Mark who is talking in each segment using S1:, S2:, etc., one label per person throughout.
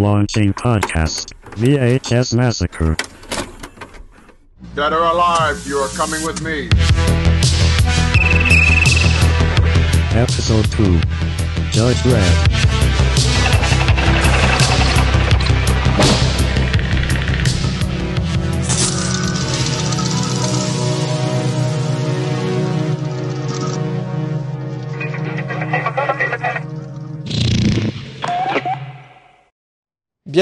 S1: Launching podcast VHS Massacre.
S2: Dead or alive, you are coming with me.
S1: Episode 2 Judge Dredd.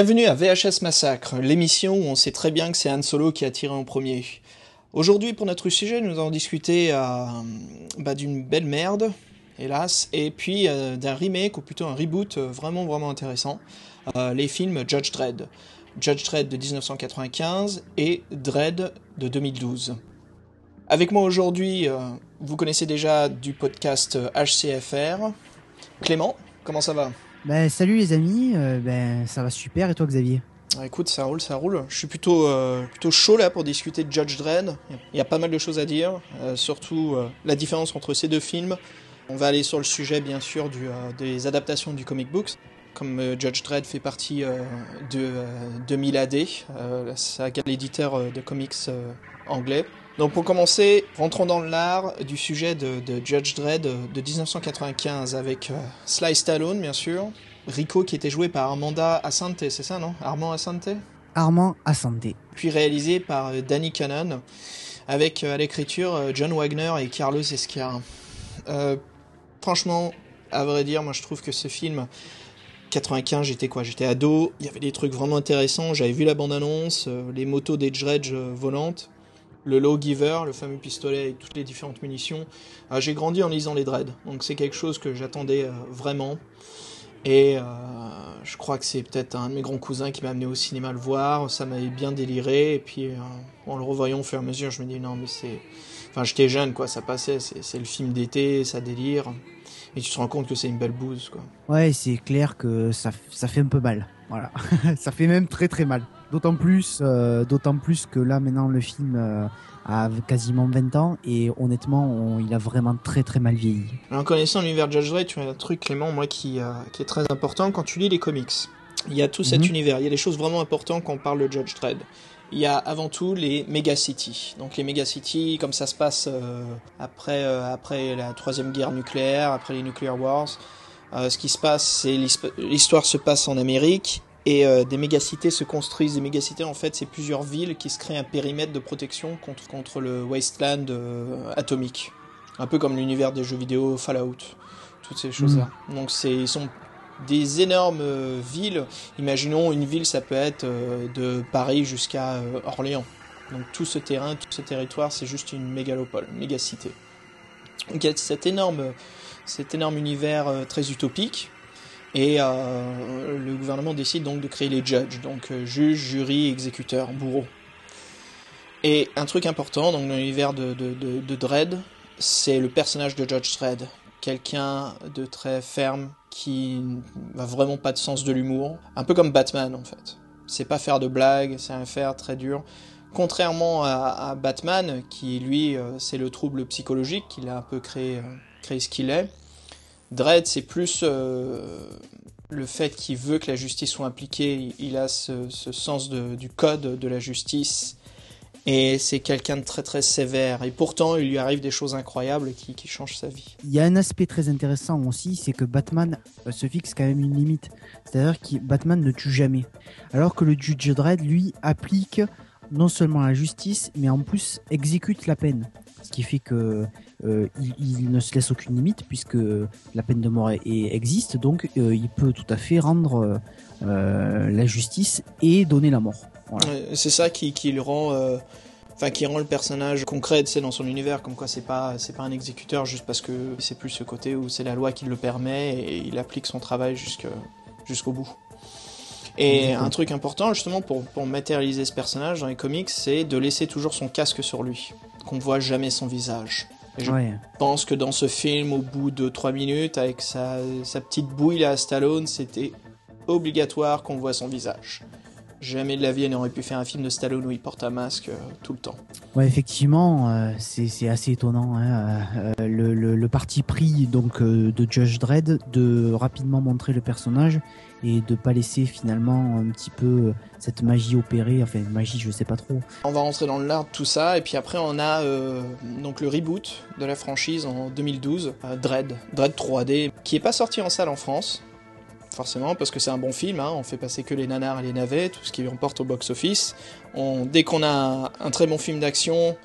S3: Bienvenue à VHS Massacre, l'émission où on sait très bien que c'est Han Solo qui a tiré en premier. Aujourd'hui, pour notre sujet, nous allons discuter euh, bah, d'une belle merde, hélas, et puis euh, d'un remake, ou plutôt un reboot euh, vraiment vraiment intéressant, les films Judge Dredd. Judge Dredd de 1995 et Dredd de 2012. Avec moi aujourd'hui, vous connaissez déjà du podcast HCFR. Clément, comment ça va?
S4: Ben, salut les amis, euh, ben, ça va super et toi Xavier?
S3: Ah, Écoute, ça roule, ça roule. Je suis plutôt, euh, plutôt chaud là pour discuter de Judge Dredd. Il y a pas mal de choses à dire, euh, surtout la différence entre ces deux films. On va aller sur le sujet, bien sûr, des adaptations du comic books. Comme Judge Dredd fait partie de euh, 2000 AD, la l'éditeur de comics anglais. Donc pour commencer, rentrons dans l'art du sujet de, de Judge Dredd de 1995 avec euh, Sly Stallone, bien sûr, Rico qui était joué par Amanda Asante, c'est ça non? Armand Asante?
S4: Armand Asante.
S3: puis réalisé par euh, Danny Cannon, avec euh, à l'écriture euh, John Wagner et Carlos. Euh, franchement, à vrai dire, moi je trouve que ce film, 95, j'étais quoi? J'étais ado, il y avait des trucs vraiment intéressants, j'avais vu la bande-annonce, euh, les motos des Dredge euh, volantes, le Lawgiver, le fameux pistolet avec toutes les différentes munitions. Euh, J'ai grandi en lisant les Dread, donc c'est quelque chose que j'attendais euh, vraiment. Et euh, je crois que c'est peut-être un de mes grands cousins qui m'a amené au cinéma le voir. Ça m'avait bien déliré. Et puis, en le revoyant au fur et à mesure, je me dis non, mais c'est. Enfin, j'étais jeune, quoi, ça passait. C'est c'est le film d'été, ça délire. Et tu te rends compte que c'est une belle bouse, quoi.
S4: Ouais, c'est clair que ça, ça fait un peu mal. Voilà, ça fait même très très mal. D'autant plus, euh, d'autant plus que là maintenant le film euh, a quasiment 20 ans et honnêtement, on- il a vraiment très très mal vieilli.
S3: En connaissant l'univers Judge Dredd, tu as un truc, Clément, moi, qui, euh, qui est très important quand tu lis les comics. Il y a tout cet
S4: Mhm.
S3: univers, il y a des choses vraiment importantes quand on parle de Judge Dredd. Il y a avant tout les megacities. Donc les megacities, comme ça se passe euh, après, euh, après la troisième guerre nucléaire, après les Nuclear Wars, euh, ce qui se passe, c'est l'histoire se passe en Amérique et euh, des mégacités se construisent. Des mégacités, en fait, c'est plusieurs villes qui se créent un périmètre de protection contre, contre le wasteland euh, atomique. Un peu comme l'univers des jeux vidéo Fallout, toutes ces choses-là. Donc c'est ils sont des énormes euh, villes. Imaginons une ville, ça peut être de Paris jusqu'à Orléans. Donc tout ce terrain, tout ce territoire, c'est juste une mégalopole, une mégacité. Donc il y a cet énorme, cet énorme univers très utopique. Et euh, le gouvernement décide donc de créer les judges, donc euh, juges, jurys, exécuteurs, bourreaux. Et un truc important donc, dans l'univers de, de, Dredd, c'est le personnage de Judge Dredd. Quelqu'un de très ferme qui n'a vraiment pas de sens de l'humour. Un peu comme Batman en fait. C'est pas faire de blagues, c'est un faire très dur. Contrairement à, à Batman, qui lui, euh, c'est le trouble psychologique, qu'il a un peu créé, euh, créé ce qu'il est. Dredd, c'est plus euh, le fait qu'il veut que la justice soit impliquée. Il a ce, sens du code de la justice. Et c'est quelqu'un de très très sévère. Et pourtant, il lui arrive des choses incroyables qui, changent sa vie.
S4: Il y a un aspect très intéressant aussi, c'est que Batman euh, se fixe quand même une limite. C'est-à-dire que Batman ne tue jamais. Alors que le Judge Dredd, lui, applique non seulement la justice, mais en plus exécute la peine. Ce qui fait que euh, il, il ne se laisse aucune limite puisque la peine de mort est- existe, donc euh, il peut tout à fait rendre euh, la justice et donner la mort. Voilà.
S3: C'est ça qui, qui le rend, enfin qui rend le personnage concret, sais, dans son univers, comme quoi c'est pas, c'est pas un exécuteur juste parce que c'est plus ce côté où c'est la loi qui le permet et il applique son travail jusqu'au bout. Et un truc important justement pour, pour matérialiser ce personnage dans les comics, c'est de laisser toujours son casque sur lui, qu'on ne voit jamais son visage. Et je
S4: Ouais.
S3: pense que dans ce film, au bout de 3 minutes, avec sa, sa petite bouille à Stallone, c'était obligatoire qu'on voit son visage. Jamais de la vie, elle n'aurait pu faire un film de Stallone où il porte un masque euh, tout le temps.
S4: Ouais, effectivement, euh, c'est assez étonnant. hein, euh, le, le- le parti pris donc de Judge Dredd de rapidement montrer le personnage et de pas laisser finalement un petit peu cette magie opérer. Enfin, magie, je sais pas trop.
S3: On va rentrer dans le lard de tout ça, et puis après on a donc le reboot de la franchise en 2012, euh, Dread, Dread 3D, qui est pas sorti en salle en France, forcément parce que c'est un bon film, hein, on fait passer que les nanars et les navets, tout ce qui emporte au box-office. Dès qu'on a un, très bon film d'action,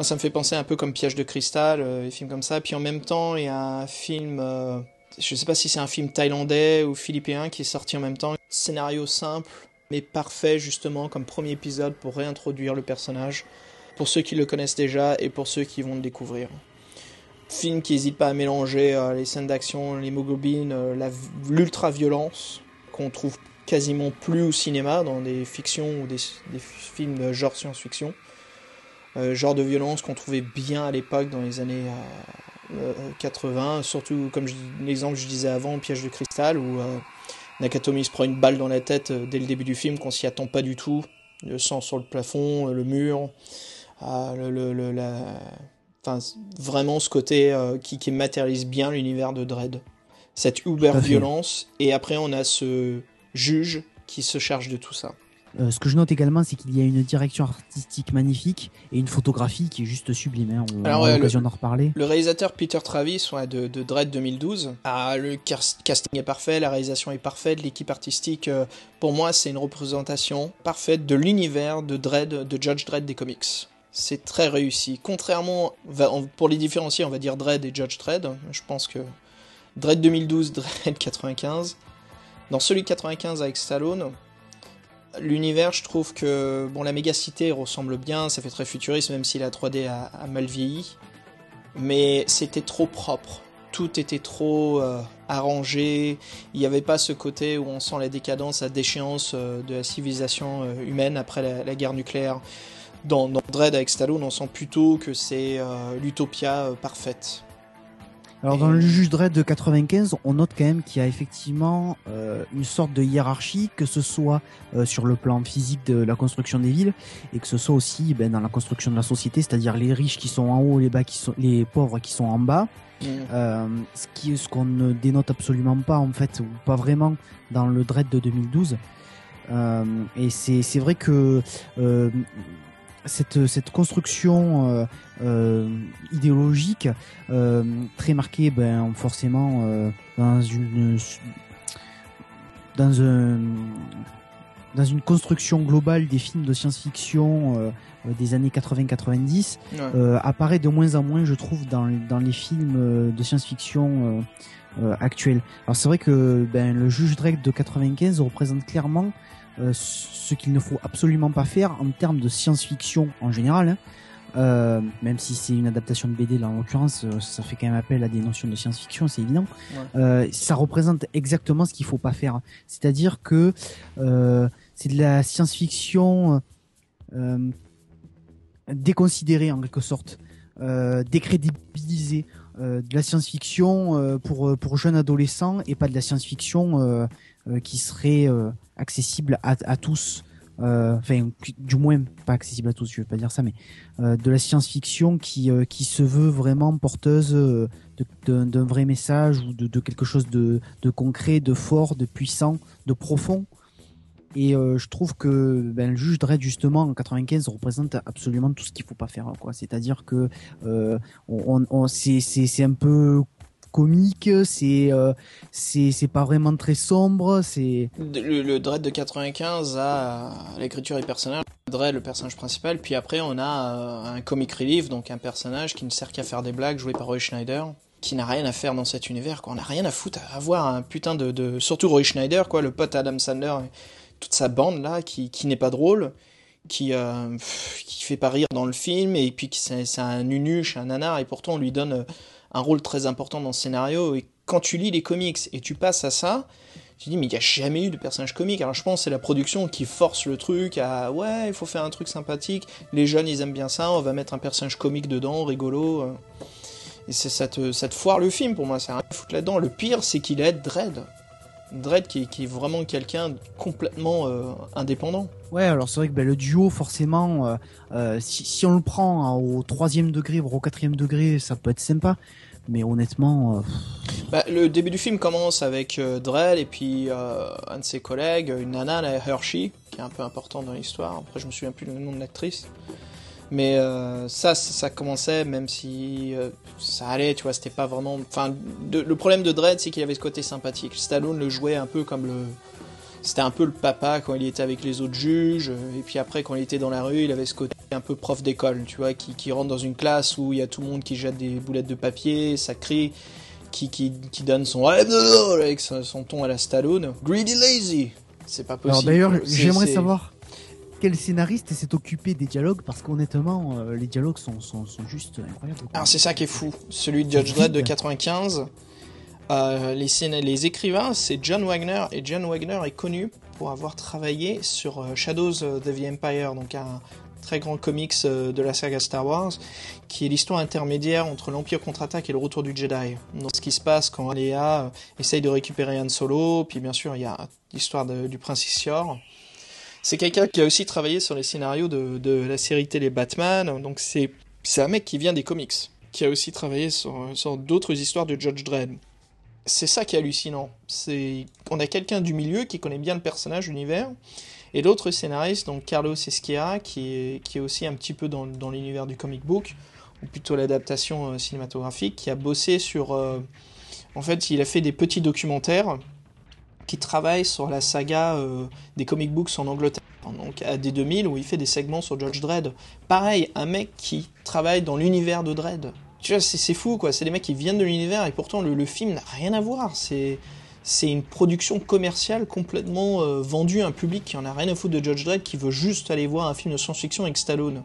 S3: ça me fait penser un peu comme Piège de cristal, euh, des films comme ça, puis en même temps il y a un film... euh, je sais pas si c'est un film thaïlandais ou philippin qui est sorti en même temps. Scénario simple, mais parfait justement comme premier épisode pour réintroduire le personnage, pour ceux qui le connaissent déjà et pour ceux qui vont le découvrir. Film qui n'hésite pas à mélanger euh, les scènes d'action, l'hémoglobine, euh, l'ultra-violence, qu'on trouve quasiment plus au cinéma dans des fictions ou des, films de genre science-fiction. Euh, genre de violence qu'on trouvait bien à l'époque dans les années euh, euh, 80, surtout comme l'exemple que je disais avant, Piège de cristal, où Nakatomi se prend une balle dans la tête dès le début du film, qu'on s'y attend pas du tout. Le sang sur le plafond, le mur, le- la... enfin, vraiment ce côté euh, qui, qui matérialise bien l'univers de Dread. Cette uber
S4: Tout à fait.
S3: violence, et après on a ce juge qui se charge de tout ça.
S4: Euh, ce que je note également, c'est qu'il y a une direction artistique magnifique et une photographie qui est juste sublime. hein. On
S3: Alors, ouais,
S4: l'occasion d'en reparler.
S3: Le réalisateur Peter Travis ouais, de, de Dread 2012, ah, le cas- casting est parfait, la réalisation est parfaite, l'équipe artistique, euh, pour moi, c'est une représentation parfaite de l'univers de Dread, de Judge Dredd des comics. C'est très réussi. Contrairement, pour les différencier, on va dire Dread et Judge Dredd. Je pense que Dread 2012, Dread 95. Dans celui 95 avec Stallone, l'univers, je trouve que bon, la mégacité ressemble bien, ça fait très futuriste, même si la 3D a- mal vieilli mais c'était trop propre. Tout était trop euh, arrangé. Il n'y avait pas ce côté où on sent la décadence, la déchéance euh, de la civilisation euh, humaine après la guerre nucléaire. Dans, dans Dread avec Stallone, on sent plutôt que c'est euh, l'utopia euh, parfaite.
S4: Alors dans le juge Dredd de 95, on note quand même qu'il y a effectivement euh, une sorte de hiérarchie, que ce soit euh, sur le plan physique de la construction des villes, et que ce soit aussi ben, dans la construction de la société, c'est-à-dire les riches qui sont en haut, les bas qui sont, les pauvres qui sont en bas.
S3: Mm.
S4: Euh, ce qui ce qu'on ne dénote absolument pas en fait, ou pas vraiment dans le Dread de 2012. Euh, et c'est c'est vrai que euh, cette, cette construction euh, euh, idéologique euh, très marquée ben, forcément dans une dans un dans une construction globale des films de science-fiction euh, des années 80-90
S3: Ouais.
S4: euh, apparaît de moins en moins, je trouve, dans, dans les films de science-fiction euh, actuels. Alors c'est vrai que ben, le juge Dredd de 95 représente clairement euh, ce qu'il ne faut absolument pas faire en termes de science-fiction en général. hein. Euh, même si c'est une adaptation de BD là en l'occurrence, euh, ça fait quand même appel à des notions de science-fiction, c'est évident.
S3: Ouais.
S4: Euh, ça représente exactement ce qu'il faut pas faire. C'est-à-dire que c'est de la science-fiction déconsidérée en quelque sorte, décrédibilisée, de la science-fiction pour pour jeunes adolescents et pas de la science-fiction qui serait accessible à, tous. Euh, Enfin, du moins pas accessible à tous, je veux pas dire ça, mais euh, de la science-fiction qui euh, qui se veut vraiment porteuse d'un vrai message ou de, quelque chose de, de concret, de fort, de puissant, de profond. Et je trouve que ben, le juge Dredd justement en 95 représente absolument tout ce qu'il faut pas faire. C'est-à-dire que c'est un peu comique, c'est euh, c'est pas vraiment très sombre, c'est
S3: Le, le Dread de 95 a euh, l'écriture des personnages, Dread le personnage principal, puis après on a euh, un comic relief, donc un personnage qui ne sert qu'à faire des blagues, joué par Roy Schneider, qui n'a rien à faire dans cet univers, quoi. On n'a rien à foutre à avoir un putain de, de... Surtout Roy Schneider, quoi, le pote Adam Sandler, toute sa bande là, qui, qui n'est pas drôle, qui, euh, qui fait pas rire dans le film, et puis qui c'est un nunuche, un nanar, et pourtant on lui donne un rôle très important dans le scénario, et quand tu lis les comics et tu passes à ça, tu dis mais il n'y a jamais eu de personnage comique. Alors je pense c'est la production qui force le truc à ouais il faut faire un truc sympathique. Les jeunes ils aiment bien ça, on va mettre un personnage comique dedans, rigolo. euh. Et ça te, ça foire le film pour moi, ça rien à foutre là-dedans. Le pire c'est qu'il est Dread. Dredd qui, qui est vraiment quelqu'un complètement euh, indépendant.
S4: Ouais, alors c'est vrai que ben, le duo, forcément, euh, euh, si, si on le prend hein, au troisième degré, voire au quatrième degré, ça peut être sympa. Mais honnêtement, euh,
S3: Bah, le début du film commence avec Dredd et puis un de ses collègues, une nana, la Hershey, qui est un peu importante dans l'histoire. Après, je me souviens plus le nom de l'actrice. Mais euh, ça, ça, ça commençait, même si euh, ça allait, tu vois, c'était pas vraiment. Enfin, de- le problème de Dredd, c'est qu'il avait ce côté sympathique. Stallone le jouait un peu comme le. C'était un peu le papa quand il était avec les autres juges, euh, et puis après, quand il était dans la rue, il avait ce côté un peu prof d'école, tu vois, qui, qui rentre dans une classe où il y a tout le monde qui jette des boulettes de papier, ça crie, qui, qui, qui donne son avec son, ton à la Stallone. Greedy lazy. C'est pas possible.
S4: alors d'ailleurs, j'aimerais savoir quel scénariste s'est occupé des dialogues, parce qu'honnêtement, euh, les dialogues sont, sont, sont juste incroyables. quoi.
S3: Alors c'est ça qui est fou. Celui de Judge Dredd de
S4: vide.
S3: 95, euh, les, scén- les écrivains, c'est John Wagner, et John Wagner est connu pour avoir travaillé sur euh, Shadows of the Empire, donc un très grand comics de la saga Star Wars, qui est l'histoire intermédiaire entre l'Empire contre-attaque et le retour du Jedi. Donc ce qui se passe quand Leia essaye de récupérer Han Solo, puis bien sûr il y a l'histoire du prince Issior. C'est quelqu'un qui a aussi travaillé sur les scénarios de, la série télé Batman, donc c'est un mec qui vient des comics, qui a aussi travaillé sur, sur d'autres histoires de Judge Dredd. C'est ça qui est hallucinant. C'est on a quelqu'un du milieu qui connaît bien le personnage, l'univers, et l'autre scénariste, donc Carlos Esquera, qui est, qui est aussi un petit peu dans, dans l'univers du comic book, ou plutôt l'adaptation euh, cinématographique, qui a bossé sur... euh, en fait, il a fait des petits documentaires qui travaillent sur la saga euh, des comic books en Angleterre. Donc à D2000 où il fait des segments sur Judge Dredd. Pareil, un mec qui travaille dans l'univers de Dredd. Tu vois, c'est fou quoi. C'est des mecs qui viennent de l'univers et pourtant le, film n'a rien à voir. C'est une production commerciale complètement euh, vendue à un public qui en a rien à foutre de Judge Dredd, qui veut juste aller voir un film de science-fiction avec Stallone.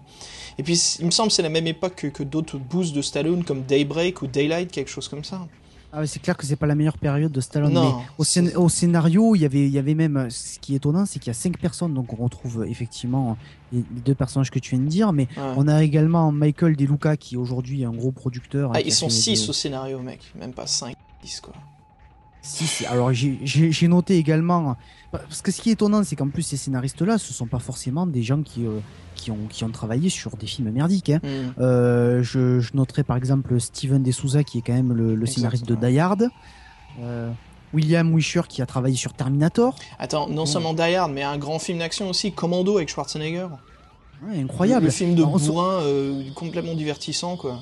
S3: Et puis il me semble c'est la même époque que, que d'autres boosts de Stallone comme Daybreak ou Daylight, quelque chose comme ça.
S4: Ah c'est clair que c'est pas la meilleure période de Stallone.
S3: Non,
S4: mais au, scén- au scénario, il y avait, il y avait même. Ce qui est étonnant, c'est qu'il y a cinq personnes, donc on retrouve euh, effectivement les, deux personnages que tu viens de dire, mais
S3: Ouais.
S4: on a également Michael De Luca qui est aujourd'hui un gros producteur.
S3: Ah, ils sont
S4: fait
S3: 6
S4: des-
S3: au scénario, mec. Même pas 5, 10 quoi.
S4: Six. Alors j'ai- noté également parce que ce qui est étonnant, c'est qu'en plus ces scénaristes-là, ce sont pas forcément des gens qui euh, qui ont qui ont travaillé sur des films merdiques. Hein.
S3: Hmm.
S4: Euh, je, je noterai par exemple Steven De Souza qui est quand même le, le scénariste de. Die Hard. Euh, William Wisher qui a travaillé sur Terminator.
S3: Attends, non seulement Die Hard, mais un grand film d'action aussi, Commando avec Schwarzenegger.
S4: Ouais, incroyable.
S3: Le film de bourrin complètement divertissant, quoi.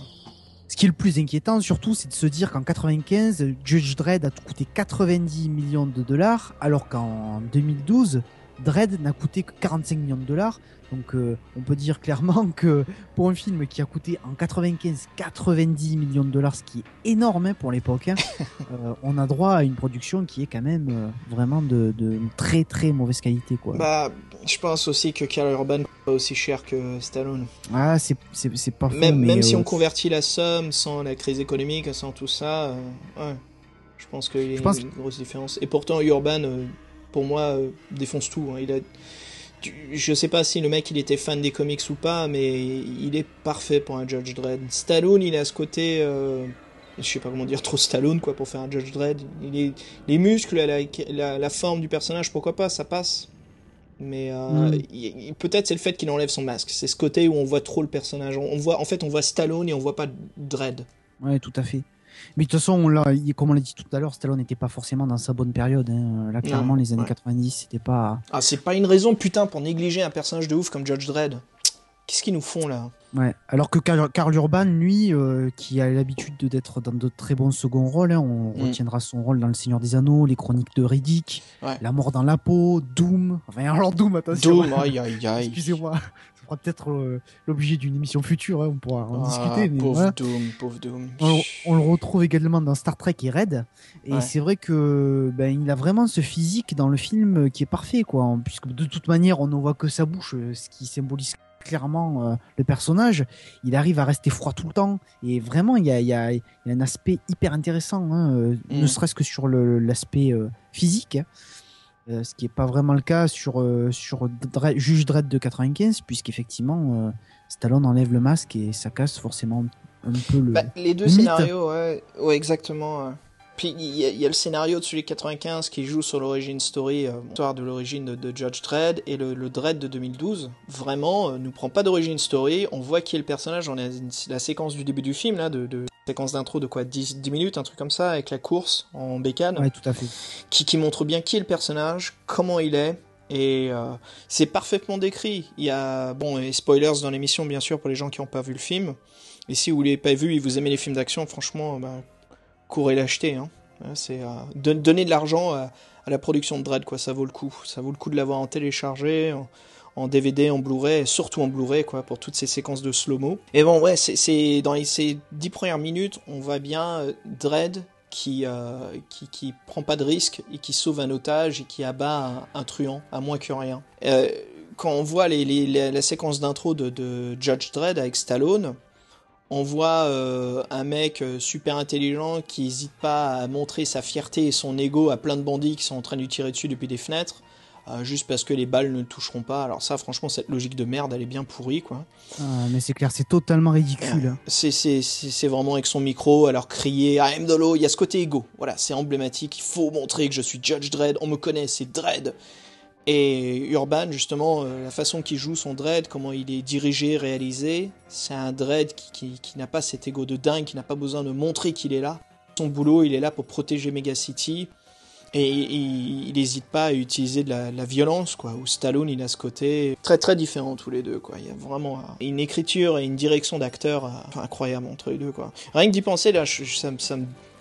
S4: Ce qui est le plus inquiétant surtout, c'est de se dire qu'en 95, Judge Dredd a coûté 90 millions de dollars, alors qu'en 2012, Dredd n'a coûté que 45 millions de dollars. Donc euh, on peut dire clairement que pour un film qui a coûté en 95 90 millions de dollars, ce qui est énorme hein, pour l'époque, hein, euh, on a droit à une production qui est quand même euh, vraiment de, de très très mauvaise qualité. Quoi.
S3: Bah, je pense aussi que Karl Urban coûte pas aussi cher que Stallone.
S4: ah, c'est, pas faux,
S3: Même,
S4: mais,
S3: même si
S4: euh,
S3: on convertit la somme sans la crise économique, sans tout ça, euh, ouais. Je pense qu'il y a
S4: pense
S3: une grosse différence. Et pourtant, Urban, euh, pour moi, défonce tout. hein. Il a... Je sais pas si le mec il était fan des comics ou pas, mais il est parfait pour un Judge Dredd. Stallone, il a ce côté, je sais pas comment dire, trop Stallone quoi pour faire un Judge Dredd. Il est les muscles, la, la, la forme du personnage, pourquoi pas, ça passe. Mais euh,
S4: Mm.
S3: peut-être c'est le fait qu'il enlève son masque. C'est ce côté où on voit trop le personnage. On, voit, en fait, on voit Stallone et on voit pas Dredd.
S4: Ouais, tout à fait. Mais de toute façon, on l'a- il- comme on l'a dit tout à l'heure, Stallone n'était pas forcément dans sa bonne période. hein. Là, clairement,
S3: Non,
S4: les années
S3: ouais.
S4: 90, c'était pas.
S3: Ah, c'est pas une raison putain pour négliger un personnage de ouf comme Judge Dredd. Qu'est-ce qu'ils nous font là
S4: Ouais. Alors que Karl, Karl Urban, lui, euh, qui a l'habitude de- d'être dans de très bons seconds rôles, hein, on
S3: Mm.
S4: retiendra son rôle dans Le Seigneur des Anneaux, Les Chroniques de Riddick,
S3: Ouais.
S4: La mort dans la peau, Doom. Enfin, alors Doom, attention.
S3: Doom, aïe aïe aïe.
S4: Excusez-moi. Ça fera peut-être euh, l'objet d'une émission future, hein, on pourra en
S3: Ah,
S4: discuter. Mais
S3: pauvre. Doom, pauvre Doom.
S4: On, on le retrouve également dans Star Trek et Red. Et
S3: Ouais.
S4: c'est vrai que ben, il a vraiment ce physique dans le film qui est parfait, quoi. Puisque de toute manière, on ne voit que sa bouche, euh, ce qui symbolise clairement euh, le personnage. Il arrive à rester froid tout le temps. Et vraiment, il y a, il y a- il y a un aspect hyper intéressant, hein, euh,
S3: Mm.
S4: ne serait-ce que sur l'aspect euh, physique. hein. Ce qui n'est pas vraiment le cas sur, sur Juge Dredd de 95, puisqu'effectivement, Stallone enlève le masque et ça casse forcément un peu le.
S3: Bah, les deux
S4: Mythe.
S3: scénarios, ouais, ouais exactement. Puis il y, a- il y a le scénario de celui de 95 qui joue sur l'origine story, euh, l'histoire de l'origine de, de Judge Dredd, et le, le Dredd de 2012, vraiment, euh, nous prend pas d'origine story, on voit qui est le personnage, on a une- la séquence du début du film, là, de, de séquence d'intro de quoi 10, 10 minutes, un truc comme ça, avec la course en bécane
S4: Ouais, tout à fait.
S3: qui, qui montre bien qui est le personnage, comment il est, et euh, c'est parfaitement décrit. Il y a, bon, et spoilers dans l'émission, bien sûr, pour les gens qui n'ont pas vu le film. Et si vous l'avez pas vu et vous aimez les films d'action, franchement, bah, courez l'acheter. Hein. Hein, C'est euh, don- donner de l'argent à, à la production de Dread, quoi. Ça vaut le coup. Ça vaut le coup de l'avoir en téléchargé. En, DVD, en Blu-ray, et surtout en Blu-ray, quoi, pour toutes ces séquences de slow-mo. Et bon, ouais, c'est- dans les, ces dix premières minutes, on voit bien euh, Dredd qui, euh, qui, qui prend pas de risque et qui sauve un otage et qui abat un, truand, à moins que rien. Euh, quand on voit les, les- les- la séquence d'intro de, de Judge Dredd avec Stallone, on voit euh, un mec euh, super intelligent qui n'hésite pas à montrer sa fierté et son ego à plein de bandits qui sont en train de lui tirer dessus depuis des fenêtres, euh, juste parce que les balles ne le toucheront pas. Alors ça, franchement, cette logique de merde, elle est bien pourrie, quoi.
S4: Ah, mais c'est clair, c'est totalement ridicule. hein.
S3: C'est, vraiment avec son micro, alors crier I am Dolo, il y a ce côté ego. Voilà, c'est emblématique, il faut montrer que je suis Judge Dredd, on me connaît, c'est Dredd. Et Urban, justement, euh, la façon qu'il joue son Dredd, comment il est dirigé, réalisé, c'est un Dredd qui, qui, qui n'a pas cet ego de dingue, qui n'a pas besoin de montrer qu'il est là. Son boulot, il est là pour protéger Megacity. Et il n'hésite pas à utiliser de la, violence, quoi. Où Stallone, il a ce côté très très différent tous les deux, quoi. Il y a vraiment une écriture et une direction d'acteur euh, incroyable entre les deux, quoi. Rien que d'y penser, là, je- ça me-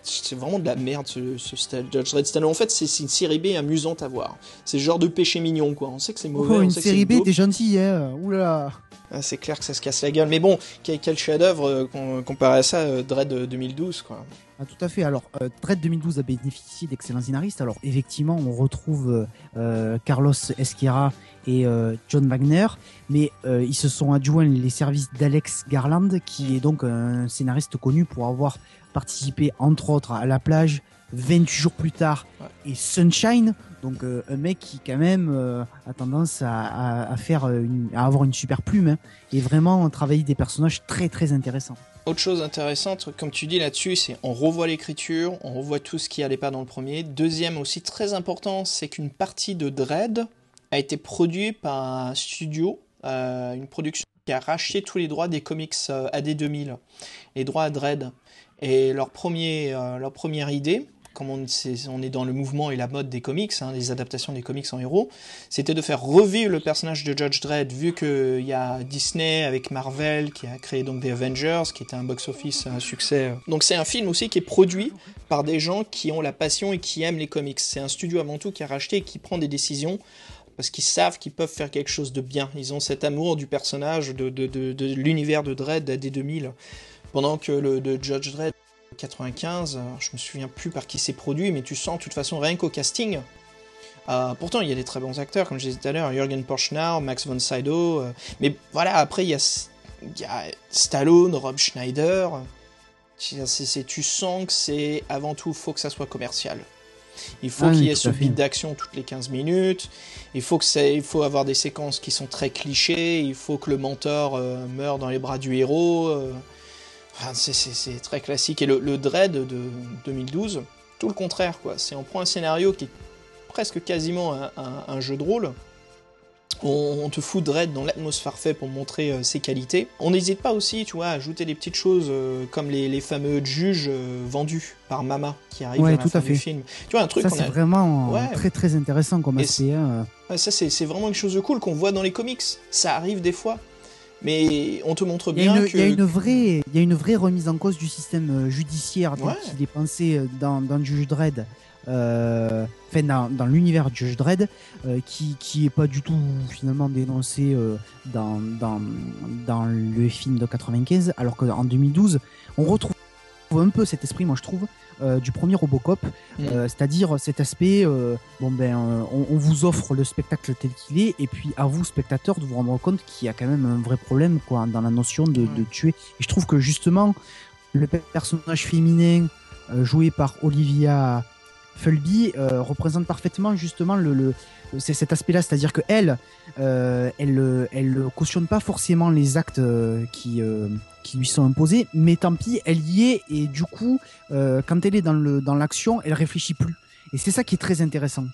S3: c'est vraiment de la merde, ce, ce Judge Dredd Stallone. En fait, c'est une série B amusante à voir. C'est ce genre de péché mignon, quoi. On sait que c'est mauvais,
S4: Oh,
S3: on
S4: une
S3: sait
S4: série B, t'es gentil, hein. Oula.
S3: Ah, c'est clair que ça se casse la gueule. Mais bon, quel, quel chef-d'œuvre euh, com- comparé à ça, euh, Dredd euh, 2012, quoi.
S4: Ah, tout à fait. Alors, euh, Dread 2012 a bénéficié d'excellents scénaristes. Alors, effectivement, on retrouve euh, euh, Carlos Esquera et euh, John Wagner, mais euh, ils se sont adjoints les services d'Alex Garland, qui est donc un scénariste connu pour avoir participé, entre autres, à La plage, 28 jours plus tard, et Sunshine. Donc, euh, un mec qui, quand même, euh, a tendance à, à- à faire une, à avoir une super plume hein, et vraiment travailler des personnages très, très intéressants.
S3: Autre chose intéressante, comme tu dis là-dessus, c'est on revoit l'écriture, on revoit tout ce qui allait pas dans le premier. Deuxième aussi très important, c'est qu'une partie de Dread a été produite par un studio, euh, une production qui a racheté tous les droits des comics AD 2000, les droits à Dread. Et leur, premier, euh, leur première idée, comme on, est dans le mouvement et la mode des comics, hein, des adaptations des comics en héros, c'était de faire revivre le personnage de Judge Dredd, vu qu'il y a Disney avec Marvel qui a créé donc des Avengers, qui était un box-office, un succès. Donc c'est un film aussi qui est produit par des gens qui ont la passion et qui aiment les comics. C'est un studio avant tout qui a racheté et qui prend des décisions parce qu'ils savent qu'ils peuvent faire quelque chose de bien. Ils ont cet amour du personnage, de, l'univers de Dredd des 2000. Pendant que le de Judge Dredd 95, alors je me souviens plus par qui c'est produit, mais tu sens de toute façon rien qu'au casting. euh, pourtant, il y a des très bons acteurs, comme je disais tout à l'heure, Jürgen Porschner, Max von Sydow. euh, mais voilà, après, il y, a, S- il y a Stallone, Rob Schneider. C'est- tu sens que c'est avant tout, faut que ça soit commercial. Il faut
S4: Ah
S3: qu'il y ait ce beat d'action toutes les 15 minutes. Il faut, que il faut avoir des séquences qui sont très clichés. Il faut que le mentor euh, meure dans les bras du héros. euh. Enfin, c'est- très classique. Et le, le Dread de 2012, tout le contraire. quoi. C'est on prend un scénario qui est presque quasiment un, un- un jeu de rôle. On, on te fout Dread dans l'atmosphère fait pour montrer euh, ses qualités. On n'hésite pas aussi, tu vois, à ajouter des petites choses euh, comme les, les fameux juges euh, vendus par Mama qui arrivent
S4: Ouais,
S3: à la
S4: tout
S3: fin
S4: à
S3: du
S4: fait.
S3: film. Tu vois, un truc
S4: Ça, c'est
S3: a-
S4: vraiment
S3: Ouais.
S4: très, très intéressant comme aspect. hein.
S3: Ça, c'est c'est vraiment quelque chose de cool qu'on voit dans les comics. Ça arrive des fois. Mais on te montre bien que.
S4: il y a une vraie, il y a une vraie remise en cause du système euh, judiciaire tel
S3: Ouais.
S4: qu'il est pensé euh, dans, dans Judge Dredd, euh, enfin dans, dans l'univers de Judge Dredd, euh, qui, qui est pas du tout finalement dénoncé euh, dans, dans, dans le film de 95, alors qu'en 2012, on retrouve un peu cet esprit, moi je trouve, euh, du premier Robocop,
S3: Mm.
S4: euh, c'est-à-dire cet aspect, euh, bon ben, on, on vous offre le spectacle tel qu'il est, et puis à vous spectateurs de vous rendre compte qu'il y a quand même un vrai problème quoi dans la notion de, de tuer. Et je trouve que justement le pe- personnage féminin joué par Olivia Fulby représente parfaitement justement le, le c'est cet aspect-là, c'est-à-dire que elle, elle, elle cautionne pas forcément les actes qui qui lui sont imposées, mais tant pis, elle y est et du coup, euh, quand elle est dans le dans l'action, elle réfléchit plus. Et c'est ça qui est très intéressant.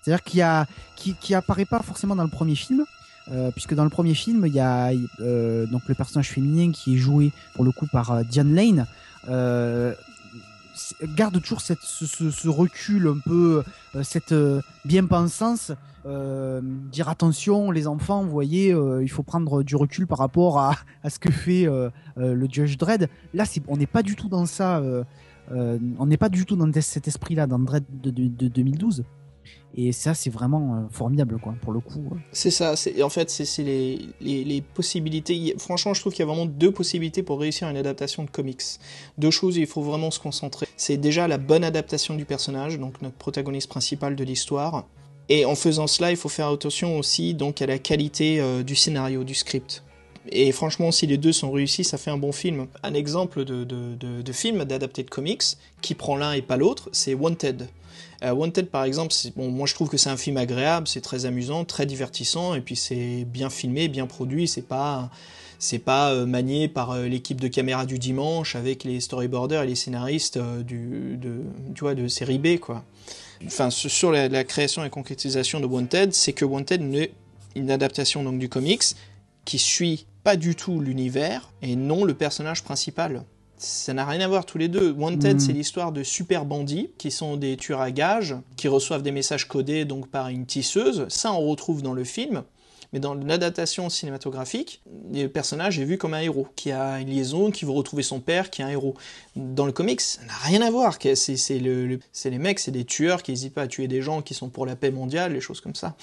S4: C'est-à-dire qu'il y a qui qui apparaît pas forcément dans le premier film. Euh, puisque dans le premier film, il y a euh, donc le personnage féminin qui est joué pour le coup par Diane Lane, garde toujours ce, recul un peu, euh, cette euh, bien-pensance, euh, dire attention les enfants, vous voyez, il faut prendre du recul par rapport à, ce que fait le Judge Dredd. Là, on n'est pas du tout dans ça, on n'est pas du tout dans cet esprit-là dans Dredd de 2012. Et ça, c'est vraiment euh, formidable, quoi, pour le coup.
S3: C'est ça, en fait c'est les, les, possibilités. Franchement, je trouve qu'il y a vraiment deux possibilités pour réussir une adaptation de comics. Deux choses, il faut vraiment se concentrer. C'est déjà la bonne adaptation du personnage, donc notre protagoniste principal de l'histoire. Et en faisant cela, il faut faire attention aussi donc à la qualité euh, du scénario, du script. Et franchement, si les deux sont réussis, ça fait un bon film. Un exemple de, de, de, film d'adapté de comics qui prend l'un et pas l'autre, c'est Wanted. Euh, Wanted, par exemple, bon, moi je trouve que c'est un film agréable, c'est très amusant, très divertissant, et puis c'est bien filmé, bien produit. C'est pas, c'est pas euh, manié par euh, l'équipe de caméra du dimanche avec les storyboarders et les scénaristes euh, du, de, tu vois, de série B, quoi. Enfin, sur la, la création et concrétisation de Wanted, c'est que Wanted n'est une adaptation donc du comics qui suit pas du tout l'univers et non le personnage principal. Ça n'a rien à voir tous les deux. Wanted,
S4: Mm.
S3: c'est l'histoire de super bandits qui sont des tueurs à gages, qui reçoivent des messages codés donc par une tisseuse. Ça, on retrouve dans le film. Mais dans l'adaptation cinématographique, le personnage est vu comme un héros, qui a une liaison, qui veut retrouver son père, qui est un héros. Dans le comics, ça n'a rien à voir. C'est c'est le- le- c'est les mecs, c'est des tueurs qui n'hésitent pas à tuer des gens, qui sont pour la paix mondiale, les choses comme ça.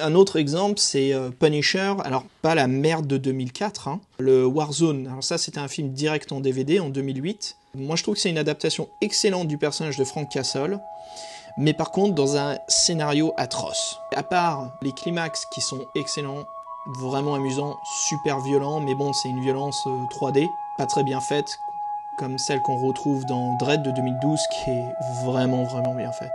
S3: Un autre exemple, c'est euh, Punisher. Alors, pas la merde de 2004, hein, le Warzone. Alors ça, c'était un film direct en DVD en 2008. Moi, je trouve que c'est une adaptation excellente du personnage de Frank Castle. Mais par contre, dans un scénario atroce. À part les climax qui sont excellents, vraiment amusants, super violents, mais bon, c'est une violence euh, 3D, pas très bien faite, comme celle qu'on retrouve dans Dread de 2012, qui est vraiment, vraiment bien faite.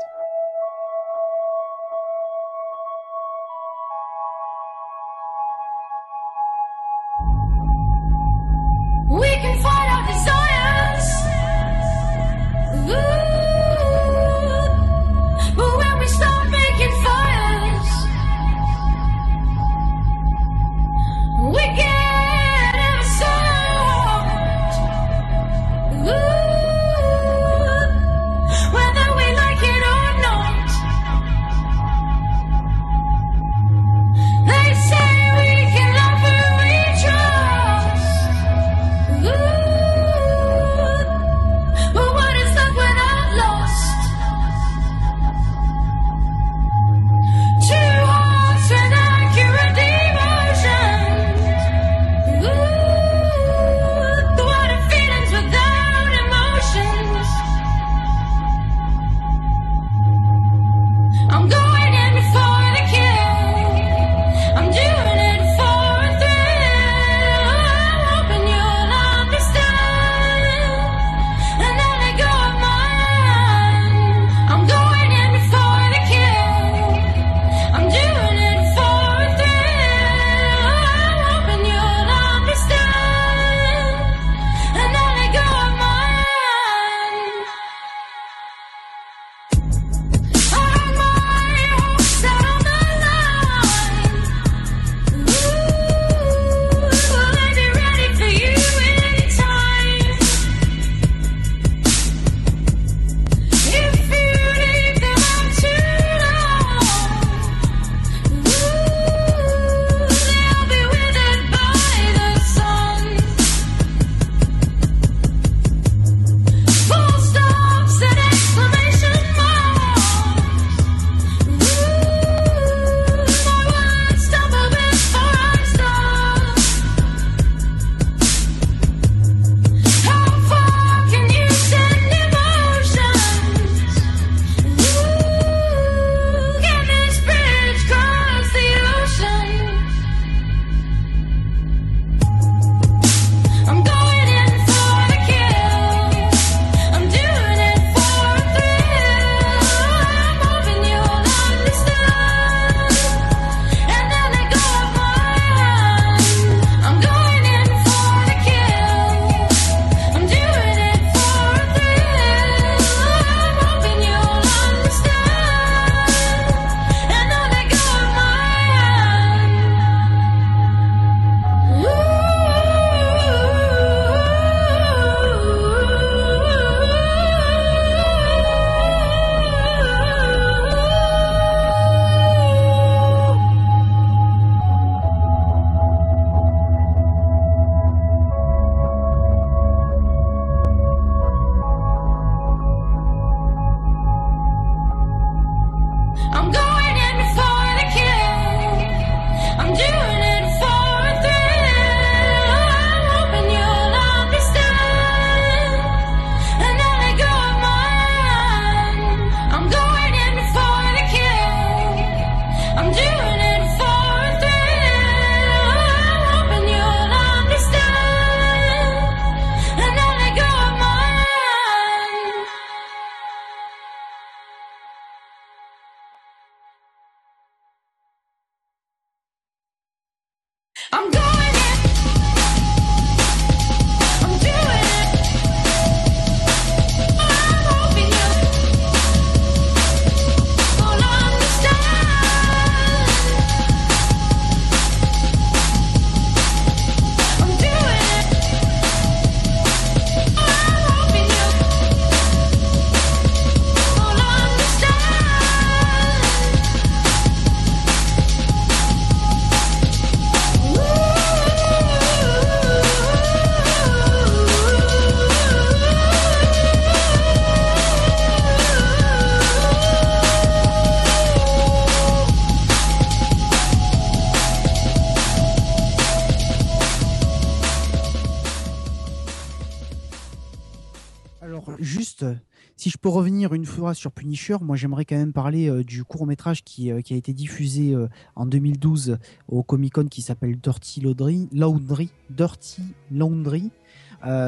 S4: Sur Punisher, moi j'aimerais quand même parler euh, du court métrage qui, euh, qui a été diffusé euh, en 2012 au Comic Con qui s'appelle Dirty Laundry, Laundry, Dirty Laundry.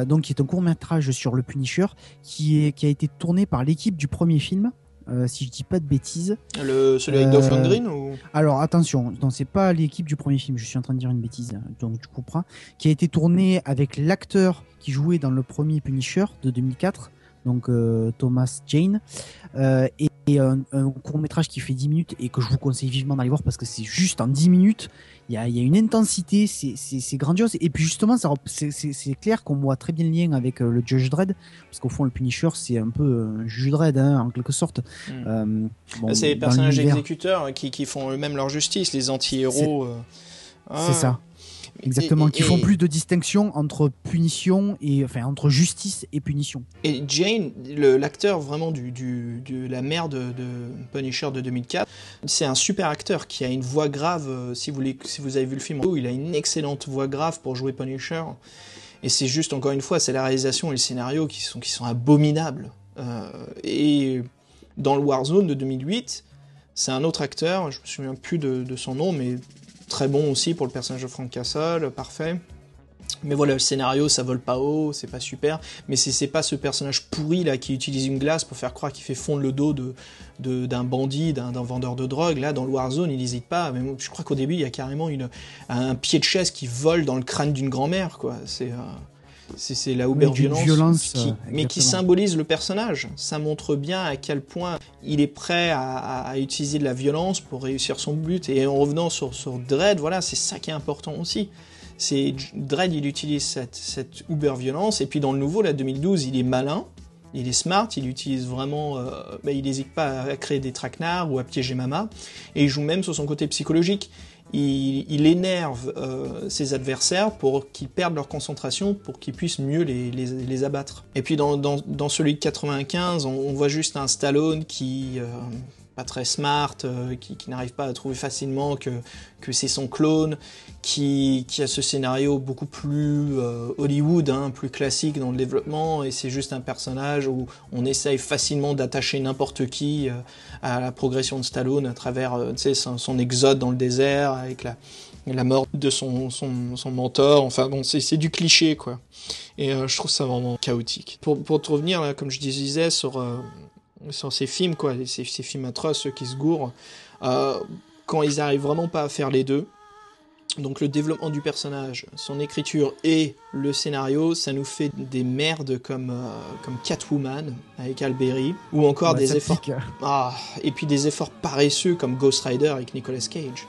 S4: donc qui est un court métrage sur le Punisher qui, est, qui a été tourné par l'équipe du premier film, euh, si je dis pas de bêtises.
S3: Le, celui avec
S4: Euh,
S3: Dolph Lundgren ou?
S4: Alors attention, non, c'est pas l'équipe du premier film, je suis en train de dire une bêtise, donc tu comprends. Qui a été tourné avec l'acteur qui jouait dans le premier Punisher de 2004, donc euh, Thomas Jane, euh, et, et un, un court métrage qui fait 10 minutes et que je vous conseille vivement d'aller voir parce que c'est juste en 10 minutes, il y a, il y a une intensité, c'est- grandiose. Et puis justement, c'est- clair qu'on voit très bien le lien avec euh, le Judge Dredd, parce qu'au fond le Punisher c'est un peu euh, Judge Dredd hein, en quelque sorte.
S3: Mm.
S4: Euh, bon,
S3: c'est les personnages exécuteurs qui, qui font eux-mêmes leur justice, les anti-héros.
S4: C'est
S3: Ah.
S4: ça. Exactement, qui font plus de distinction entre punition et enfin entre justice et punition.
S3: Et Jane, l'acteur vraiment du, du- de la mère de, de Punisher de 2004, c'est un super acteur qui a une voix grave. euh, Si vous, si vous avez vu le film, il a une excellente voix grave pour jouer Punisher. Et c'est juste, encore une fois, c'est la réalisation et le scénario qui sont, qui sont abominables. Euh, et dans le Warzone de 2008, c'est un autre acteur, je me souviens plus de, de son nom, mais très bon aussi pour le personnage de Frank Castle, parfait. Mais voilà, le scénario, ça vole pas haut, c'est pas super. Mais c'est pas ce personnage pourri là qui utilise une glace pour faire croire qu'il fait fondre le dos d'un bandit, d'un vendeur de drogue. Là, dans le Warzone, il n'hésite pas. Mais je crois qu'au début, il y a carrément un pied de chaise qui vole dans le crâne d'une grand-mère, quoi. C'est euh, c'est la uber
S4: d'une
S3: violence, qui, mais qui symbolise le personnage. Ça montre bien à quel point il est prêt à, à- à utiliser de la violence pour réussir son but. Et en revenant sur, sur Dredd, voilà, c'est ça qui est important aussi. C'est Dredd, il utilise cette, cette uber violence. Et puis dans le nouveau, là, 2012, il est malin. Il est smart, il utilise vraiment, euh, bah, il n'hésite pas à créer des traquenards ou à piéger Mama, et il joue même sur son côté psychologique. Il, énerve euh, ses adversaires pour qu'ils perdent leur concentration, pour qu'ils puissent mieux les, abattre. Et puis dans celui de 95, on, on voit juste un Stallone qui, euh, pas très smart, euh, qui, n'arrive pas à trouver facilement que, que c'est son clone, qui, qui a ce scénario beaucoup plus euh, Hollywood, hein, plus classique dans le développement, et c'est juste un personnage où on essaye facilement d'attacher n'importe qui euh, à la progression de Stallone à travers euh, son, son exode dans le désert, avec la, la mort de son, son, son mentor, enfin bon, c'est du cliché quoi. Et je trouve ça vraiment chaotique. Pour, pour te revenir, là, comme je disais, sur, sur ces films, quoi, ces, ces films atroces, ceux qui se gourent, euh, quand ils arrivent vraiment pas à faire les deux, donc le développement du personnage, son écriture et le scénario, ça nous fait des merdes comme, euh, comme Catwoman avec Alberi, ou encore
S4: Ouais,
S3: des efforts...
S4: pique.
S3: Ah, et puis des efforts paresseux comme Ghost Rider avec Nicolas Cage.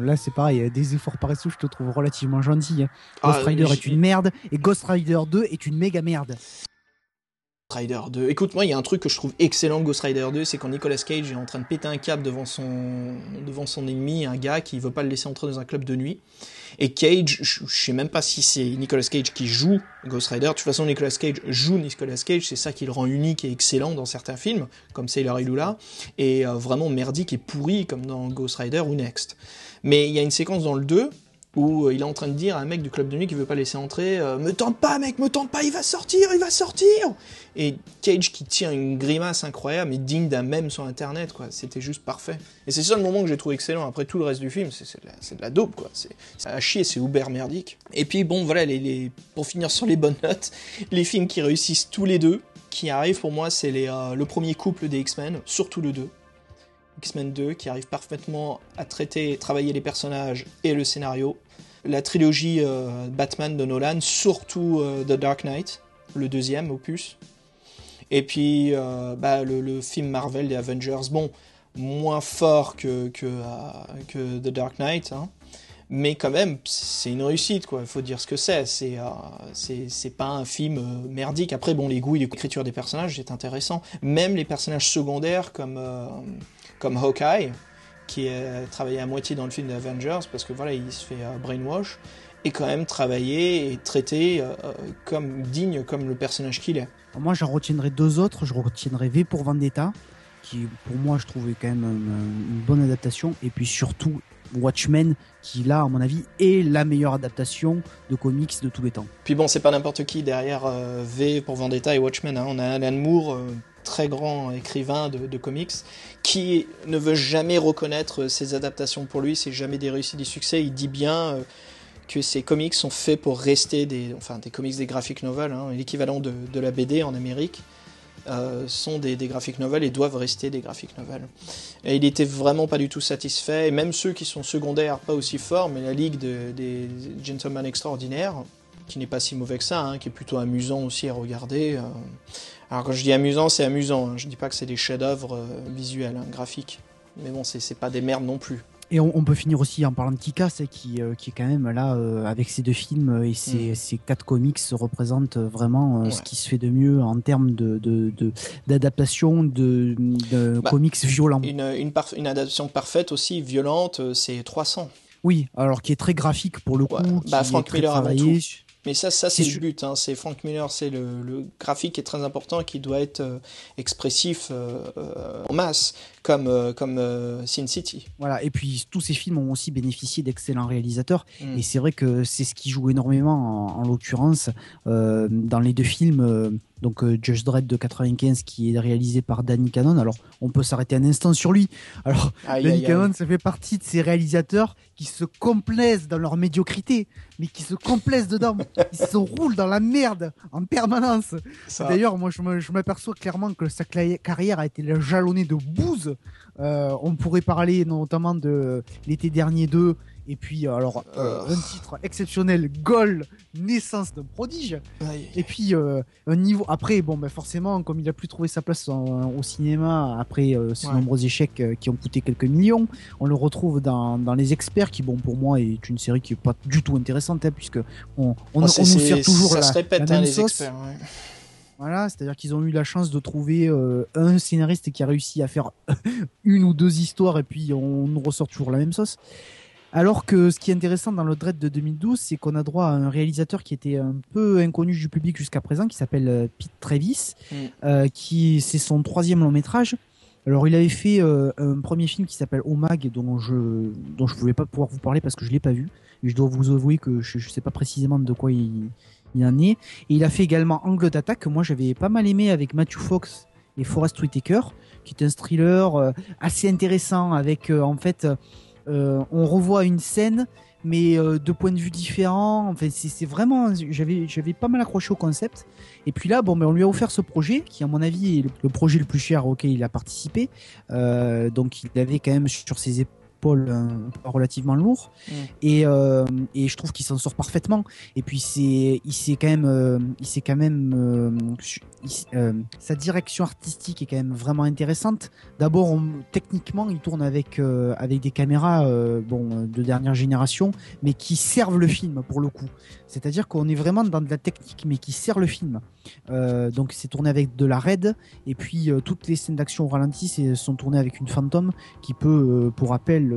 S4: Là c'est pareil, des efforts paresseux, je te trouve relativement gentil. hein.
S3: Ah,
S4: Ghost Rider est une merde et Ghost Rider 2 est une méga merde.
S3: Rider 2. Écoute, moi, il y a un truc que je trouve excellent Ghost Rider 2, c'est quand Nicolas Cage est en train de péter un câble devant son, devant son ennemi, un gars qui veut pas le laisser entrer dans un club de nuit. Et Cage, je, sais même pas si c'est Nicolas Cage qui joue Ghost Rider. De toute façon, Nicolas Cage joue Nicolas Cage, c'est ça qui le rend unique et excellent dans certains films, comme Sailor et euh, vraiment merdique et pourri comme dans Ghost Rider ou Next. Mais il y a une séquence dans le 2 où euh, il est en train de dire à un mec du club de nuit qui veut pas laisser entrer euh, Me tente pas, mec, me tente pas, il va sortir, il va sortir Et Cage qui tient une grimace incroyable, mais digne d'un mème sur internet, quoi. C'était juste parfait. Et c'est ça le moment que j'ai trouvé excellent. Après tout le reste du film, c'est de, la- dope, quoi. C'est à chier, c'est uber merdique. Et puis bon, voilà, les, pour finir sur les bonnes notes, les films qui réussissent tous les deux, qui arrivent pour moi, c'est euh, le premier couple des X-Men, surtout le 2. X-Men 2 qui arrive parfaitement à traiter, travailler les personnages et le scénario. La trilogie euh, Batman de Nolan, surtout euh, The Dark Knight, le deuxième opus. Et puis euh, bah, le, film Marvel des Avengers, bon, moins fort que, que, The Dark Knight, hein. mais quand même, c'est une réussite, quoi. Il faut dire ce que c'est. C'est c'est pas un film merdique. Après, bon, les goûts et l'écriture des personnages, c'est intéressant. Même les personnages secondaires comme, comme Hawkeye, qui est travaillé à moitié dans le film des Avengers, parce que voilà, il se fait euh, brainwash, est quand même travaillé et traité euh, euh, comme digne comme le personnage qu'il est.
S4: Moi j'en retiendrai deux autres, je retiendrai V pour Vendetta, qui pour moi je trouvais quand même une, une bonne adaptation, et puis surtout, Watchmen, qui là, à mon avis, est la meilleure adaptation de comics de tous les temps.
S3: Puis bon, c'est pas n'importe qui derrière euh, V pour Vendetta et Watchmen. hein. On a Alan Moore, euh, très grand écrivain de, comics, qui ne veut jamais reconnaître ses adaptations pour lui. C'est jamais des réussites, des succès. Il dit bien euh, que ces comics sont faits pour rester des, enfin, des comics, des graphic novels, hein, l'équivalent de, la BD en Amérique. euh, sont des, des graphic novels et doivent rester des graphic novels. Et il était vraiment pas du tout satisfait, et même ceux qui sont secondaires, pas aussi forts, mais la Ligue de- des Gentlemen Extraordinaires, qui n'est pas si mauvais que ça, hein, qui est plutôt amusant aussi à regarder. euh. Alors quand je dis amusant, c'est amusant, hein. je dis pas que c'est des chefs-d'œuvre euh, visuels, hein, graphiques. Mais bon, c'est pas des merdes non plus.
S4: Et on, on peut finir aussi en parlant de Kikas, qui, euh, qui est quand même là, euh, avec ces deux films et
S3: Mm.
S4: ces quatre comics, représente vraiment euh, ce qui se fait de mieux en termes de, de, de- d'adaptation de, de
S3: Bah,
S4: comics violents.
S3: Une, une, parf- une adaptation parfaite aussi, violente, c'est 300.
S4: Oui, alors qui est très graphique pour le coup.
S3: Ouais. Bah, Frank Miller avant
S4: travaillé.
S3: Mais ça, ça c'est le but. Hein. C'est Frank Miller, c'est le, le graphique qui est très important, qui doit être euh, expressif euh, euh, en masse, comme euh, comme euh, Sin City.
S4: Voilà, et puis tous ces films ont aussi bénéficié d'excellents réalisateurs.
S3: Mm.
S4: Et c'est vrai que c'est ce qui joue énormément, en, en l'occurrence, euh, dans les deux films. donc Judge Dredd de 95 qui est réalisé par Danny Cannon. Alors on peut s'arrêter un instant sur lui. Alors
S3: Aïe,
S4: Danny
S3: aïe, aïe.
S4: Cannon, ça fait partie de ces réalisateurs qui se complaisent dans leur médiocrité, mais qui se complaisent dedans. Ils se roulent dans la merde en permanence. D'ailleurs, moi, je m'aperçois clairement que sa carrière a été jalonnée de bouse. Euh, on pourrait parler notamment de l'été dernier 2, et puis euh, alors euh,
S3: Euh.
S4: un titre exceptionnel, Goal, naissance d'un prodige.
S3: aïe.
S4: Et puis un niveau. Après, bon, ben forcément, comme il a plus trouvé sa place en- au cinéma après ses
S3: Ouais.
S4: nombreux échecs qui ont coûté quelques millions, on le retrouve dans, dans les experts, qui, bon, pour moi, est une série qui est pas du tout intéressante, hein, puisque on, on,
S3: c'est-
S4: nous sert toujours
S3: ça
S4: la,
S3: se répète,
S4: la
S3: hein,
S4: même
S3: les
S4: sauce.
S3: experts. ouais.
S4: Voilà, c'est-à-dire qu'ils ont eu la chance de trouver euh, un scénariste qui a réussi à faire une ou deux histoires et puis on ressort toujours la même sauce. Alors que ce qui est intéressant dans le Dread de 2012, c'est qu'on a droit à un réalisateur qui était un peu inconnu du public jusqu'à présent, qui s'appelle euh, Pete Travis,
S3: Mm.
S4: euh, qui c'est son troisième long métrage. Alors il avait fait euh, un premier film qui s'appelle Omag, dont je dont je pouvais pas pouvoir vous parler parce que je l'ai pas vu. Et je dois vous avouer que je, je sais pas précisément de quoi il, il en. Et il a fait également Angle d'attaque que moi j'avais pas mal aimé avec Matthew Fox et Forrest Whitaker, qui est un thriller euh, assez intéressant avec euh, en fait euh, on revoit une scène mais de points de vue différents. Enfin c'est vraiment j'avais j'avais pas mal accroché au concept. Et puis là bon ben on lui a offert ce projet qui à mon avis est le, projet le plus cher auquel il a participé. Donc il avait quand même sur ses épaules un poids relativement lourd.
S3: Mm.
S4: et, euh, et je trouve qu'il s'en sort parfaitement. Et puis c'est il s'est quand même euh, il s'est quand même euh, il euh, sa direction artistique est quand même vraiment intéressante. D'abord techniquement il tourne avec euh, avec des caméras euh, bon euh, de dernière génération mais qui servent le film pour le coup. C'est-à-dire qu'on est vraiment dans de la technique mais qui sert le film euh, donc c'est tourné avec de la RED et puis euh, toutes les scènes d'action au ralenti sont tournées avec une Phantom qui peut euh, pour rappel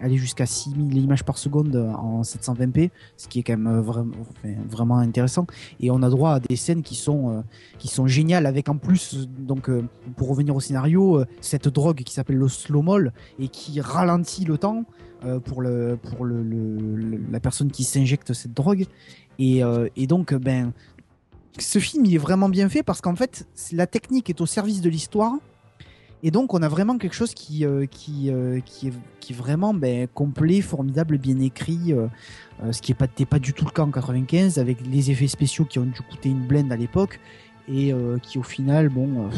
S4: aller jusqu'à 6000 images par seconde en 720p ce qui est quand même vraiment intéressant. Et on a droit à des scènes qui sont qui sont géniales avec en plus donc pour revenir au scénario cette drogue qui s'appelle le slow moll et qui ralentit le temps pour le pour le, la personne qui s'injecte cette drogue. Et donc ben ce film il est vraiment bien fait parce qu'en fait la technique est au service de l'histoire. Et donc on a vraiment quelque chose qui euh, euh, est vraiment ben, complet formidable bien écrit euh, ce qui n'était pas du tout le cas en 95 avec les effets spéciaux qui ont dû coûter une blende à l'époque et euh, qui au final bon euh,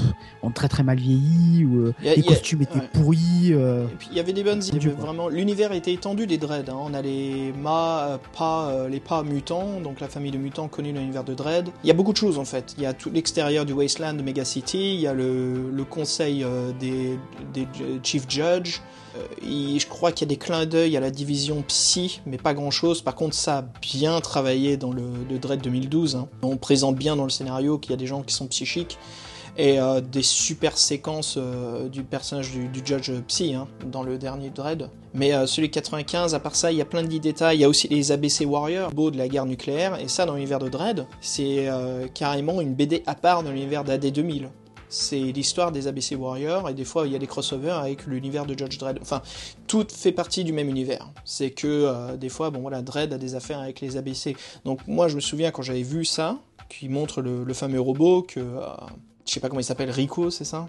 S4: ont très très mal vieilli ou euh,
S3: a-
S4: les
S3: a-
S4: costumes étaient
S3: ouais.
S4: pourris euh,
S3: Et puis il y avait des bonnes idées.
S4: Dieu.
S3: Vraiment, l'univers était étendu des Dread. hein. On a les ma, euh, pas, euh, les pas mutants, donc la famille de mutants connue dans l'univers de Dread. Il y a beaucoup de choses en fait. Il y a tout l'extérieur du Wasteland de Mega City. Il y a le, le conseil euh, des, des Chief Judge. Euh, je crois qu'il y a des clins d'œil à la division Psy, mais pas grand chose. Par contre, ça a bien travaillé dans le, Dread 2012. hein. On présente bien dans le scénario qu'il y a des gens qui sont psychiques et euh, des super séquences euh, du personnage du, Judge Psy hein, dans le dernier Dread. Mais euh, celui de 95, à part ça, il y a plein de détails. Il y a aussi les ABC Warriors, beau de la guerre nucléaire, et ça dans l'univers de Dread, c'est carrément une BD à part dans l'univers d'AD 2000. C'est l'histoire des ABC Warriors, et des fois il y a des crossovers avec l'univers de Judge Dredd. Enfin, tout fait partie du même univers. C'est que euh, des fois, bon voilà, Dredd a des affaires avec les ABC. Donc moi, je me souviens quand j'avais vu ça, qui montre le, le fameux robot que, euh, je sais pas comment il s'appelle, Rico, c'est ça?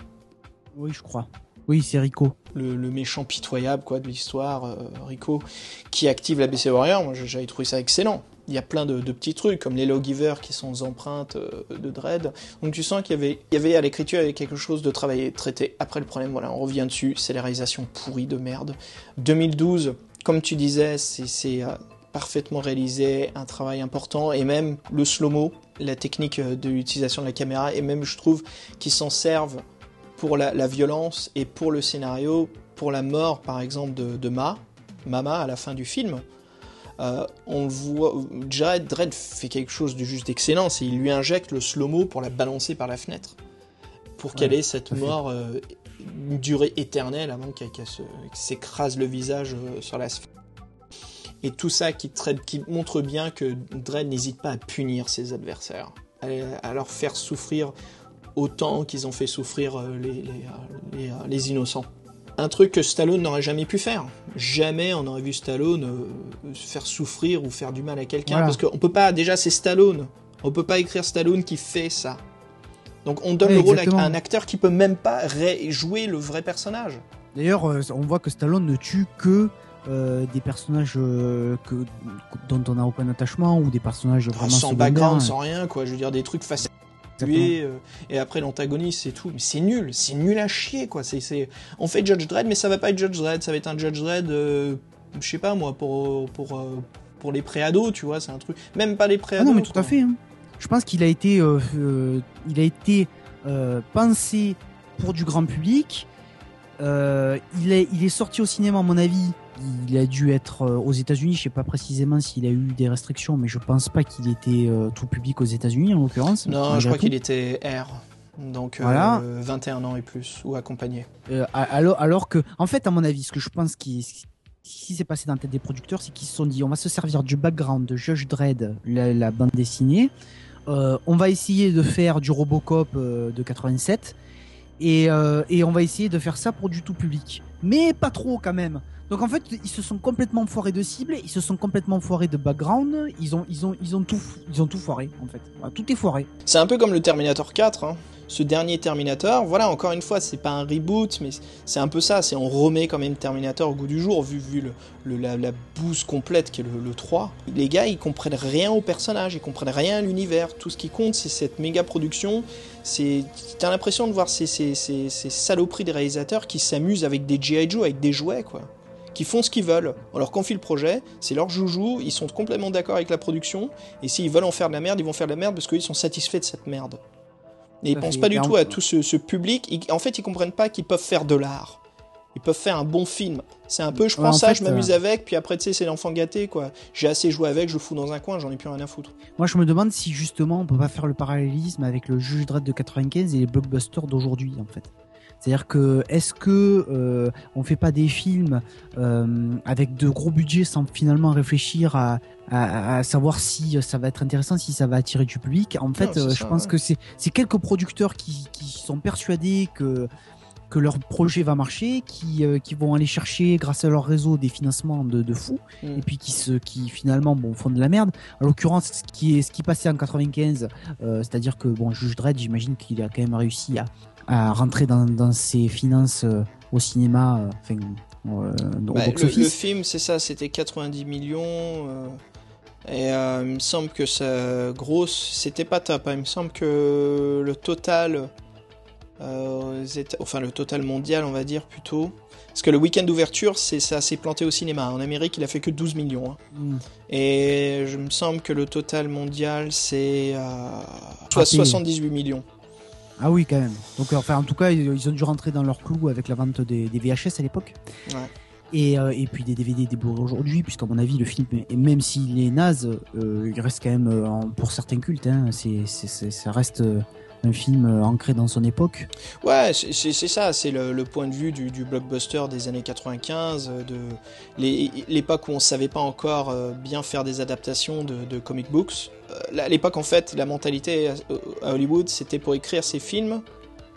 S4: Oui, je crois. Oui, c'est Rico.
S3: le, le méchant pitoyable quoi de l'histoire, euh, Rico, qui active la BC Warrior. Moi, j'avais trouvé ça excellent. Il y a plein de, petits trucs comme les Lawgiver qui sont aux empreintes euh, de Dread. Donc tu sens qu'il y avait, à l'écriture quelque chose de travaillé, traité. Après le problème, voilà, on revient dessus, c'est les réalisations pourries de merde. 2012, comme tu disais, c'est euh, parfaitement réalisé, un travail important et même le slow-mo, la technique euh, de l'utilisation de la caméra et même je trouve qu'ils s'en servent pour la, la violence et pour le scénario, pour la mort par exemple de, de Ma, Mama à la fin du film. Euh, on voit, Jared Dredd fait quelque chose de juste d'excellent, c'est il lui injecte le slow-mo pour la balancer par la fenêtre, pour qu'elle ait cette mort euh, une durée éternelle avant qu'elle qu'elle se- qu'elle s'écrase le visage euh, sur l'asphalte. Et tout ça qui, traite, qui montre bien que Dredd n'hésite pas à punir ses adversaires, à, à leur faire souffrir autant qu'ils ont fait souffrir les, les, les, euh, les innocents. Un truc que Stallone n'aurait jamais pu faire. Jamais on aurait vu Stallone euh, faire souffrir ou faire du mal à quelqu'un.
S4: Voilà.
S3: Parce qu'on peut pas, déjà c'est Stallone. On peut pas écrire Stallone qui fait ça. Donc on donne
S4: Ouais,
S3: le rôle à,
S4: exactement.
S3: à un acteur qui peut même pas jouer le vrai personnage.
S4: D'ailleurs, euh, on voit que Stallone ne tue que euh, des personnages euh, que, dont on n'a aucun attachement ou des personnages vraiment
S3: sans
S4: secondaires.
S3: background, sans rien, quoi. Je veux dire, des trucs faciles. Tuer, euh, et après l'antagoniste, c'est tout. Mais c'est nul, c'est nul à chier, quoi. C'est. On fait Judge Dredd, mais ça va pas être Judge Dredd, ça va être un Judge Dredd, euh, je sais pas moi, pour, pour, euh, pour les préados, tu vois, c'est un truc. Même pas les
S4: Ah
S3: préados.
S4: non, mais tout
S3: quoi.
S4: à fait. hein. Je pense qu'il a été, euh, il a été pensé pour du grand public. Il, est, il est sorti au cinéma, à mon avis. Il a dû être euh, aux États-Unis. Je sais pas précisément s'il a eu des restrictions, mais je pense pas qu'il était euh, tout public aux États-Unis en l'occurrence.
S3: Non, je crois qu'il était R. Donc, euh,
S4: Voilà.
S3: 21 ans et plus, ou accompagné.
S4: Euh, alors, alors que, en fait, à mon avis, ce que je pense qui, s'est passé dans la tête des producteurs, c'est qu'ils se sont dit, on va se servir du background de Judge Dredd, la, la bande dessinée. Euh, on va essayer de faire du Robocop euh, de 87 et, euh, et on va essayer de faire ça pour du tout public, mais pas trop quand même. Donc en fait, ils se sont complètement foirés de cible, ils se sont complètement foirés de background, ils ont, ils ont, tout, foiré en fait. Tout est foiré.
S3: C'est un peu comme le Terminator 4, hein. ce dernier Terminator. Voilà, encore une fois, c'est pas un reboot, mais c'est un peu ça. C'est on remet quand même Terminator au goût du jour, vu, la, bouse complète qui est le, le 3. Les gars, ils comprennent rien au personnage, ils comprennent rien à l'univers. Tout ce qui compte, c'est cette méga production. T'as l'impression de voir ces, ces, ces, ces saloperies des réalisateurs qui s'amusent avec des G.I. Joe, avec des jouets, quoi. Qui font ce qu'ils veulent. On leur confie le projet, c'est leur joujou, ils sont complètement d'accord avec la production, et s'ils veulent en faire de la merde, ils vont faire de la merde parce qu'ils sont satisfaits de cette merde. Et ils pensent pas du tout à tout ce, ce public. Ils- en fait, ils comprennent pas qu'ils peuvent faire de l'art. Ils peuvent faire un bon film. C'est un peu, je prends
S4: en
S3: ça,
S4: fait,
S3: je m'amuse
S4: euh,
S3: avec, puis après, tu sais, c'est l'enfant gâté, quoi. J'ai assez joué avec, je le fous dans un coin, j'en ai plus rien à foutre.
S4: Moi, je me demande si justement on peut pas faire le parallélisme avec le Juge Dredd de 95 et les blockbusters d'aujourd'hui, en fait. C'est-à-dire que est-ce que euh, on fait pas des films euh, avec de gros budgets sans finalement réfléchir à, à, à savoir si ça va être intéressant, si ça va attirer du public? En fait,
S3: Non,
S4: euh, je
S3: ça,
S4: pense
S3: ouais.
S4: que c'est quelques producteurs qui, qui sont persuadés que que leur projet va marcher, qui, euh, qui vont aller chercher grâce à leur réseau des financements de, de fous,
S3: Mm.
S4: et puis qui se qui finalement bon font de la merde. En l'occurrence, ce qui est ce qui passait en 95, euh, c'est-à-dire que bon, Juge Dredd, j'imagine qu'il a quand même réussi à, à rentrer dans, dans ses finances euh, au cinéma, euh, enfin euh, au
S3: Bah, le, le film, c'est ça, c'était 90 millions. et euh, il me semble que ça grosse, c'était pas top. hein. Il me semble que le total, euh, enfin le total mondial, on va dire plutôt. Parce que le week-end d'ouverture, c'est ça s'est planté au cinéma. En Amérique, il a fait que 12 millions. hein.
S4: Mm.
S3: Et je me semble que le total mondial, c'est euh, soit
S4: Raté.
S3: 78 millions.
S4: Ah oui, quand même. Donc, euh, enfin, en tout cas, ils, ils ont dû rentrer dans leur clou avec la vente des, des VHS à l'époque.
S3: Ouais.
S4: Et, euh, et puis des DVD, des Blu-ray aujourd'hui, puisqu'à mon avis, le film, et même s'il est naze, euh, il reste quand même, euh, pour certains cultes, hein, c'est, ça reste un film euh, ancré dans son époque.
S3: Ouais, c'est ça, c'est le, point de vue du, blockbuster des années 95, euh, de l'époque où on savait pas encore euh, bien faire des adaptations de, de comic books. À l'époque, en fait, la mentalité à, Hollywood, c'était pour écrire ces films,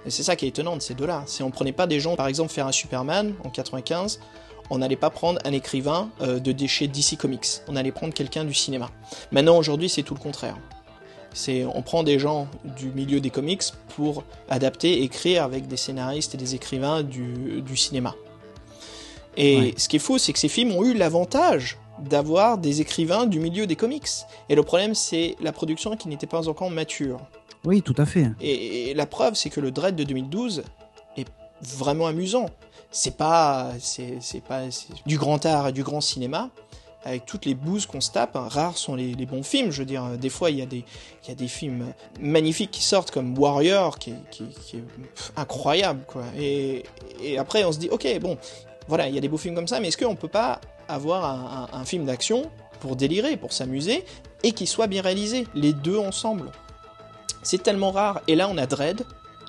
S3: Et c'est ça qui est étonnant de ces deux-là. C'est on prenait pas des gens, par exemple, faire un Superman en 95, on n'allait pas prendre un écrivain de déchets DC Comics. On allait prendre quelqu'un du cinéma. Maintenant, aujourd'hui, c'est tout le contraire. C'est on prend des gens du milieu des comics pour adapter, écrire avec des scénaristes et des écrivains du, du cinéma. Et
S4: Ouais.
S3: ce qui est fou, c'est que ces films ont eu l'avantage d'avoir des écrivains du milieu des comics. Et le problème, c'est la production qui n'était pas encore mature.
S4: Oui, tout à fait.
S3: Et, et la preuve, c'est que le Dread de 2012 est vraiment amusant. C'est pas, c'est, c'est pas du grand art et du grand cinéma. Avec toutes les bouses qu'on se tape, hein, rares sont les, bons films. Je veux dire, des fois, il y, a des, films magnifiques qui sortent, comme Warrior, qui est, incroyable. Et, après, on se dit, ok, bon, voilà, il y a des beaux films comme ça, mais est-ce qu'on peut pas avoir un, film d'action pour délirer, pour s'amuser, et qui soit bien réalisé, les deux ensemble? C'est tellement rare. Et là, on a Dread,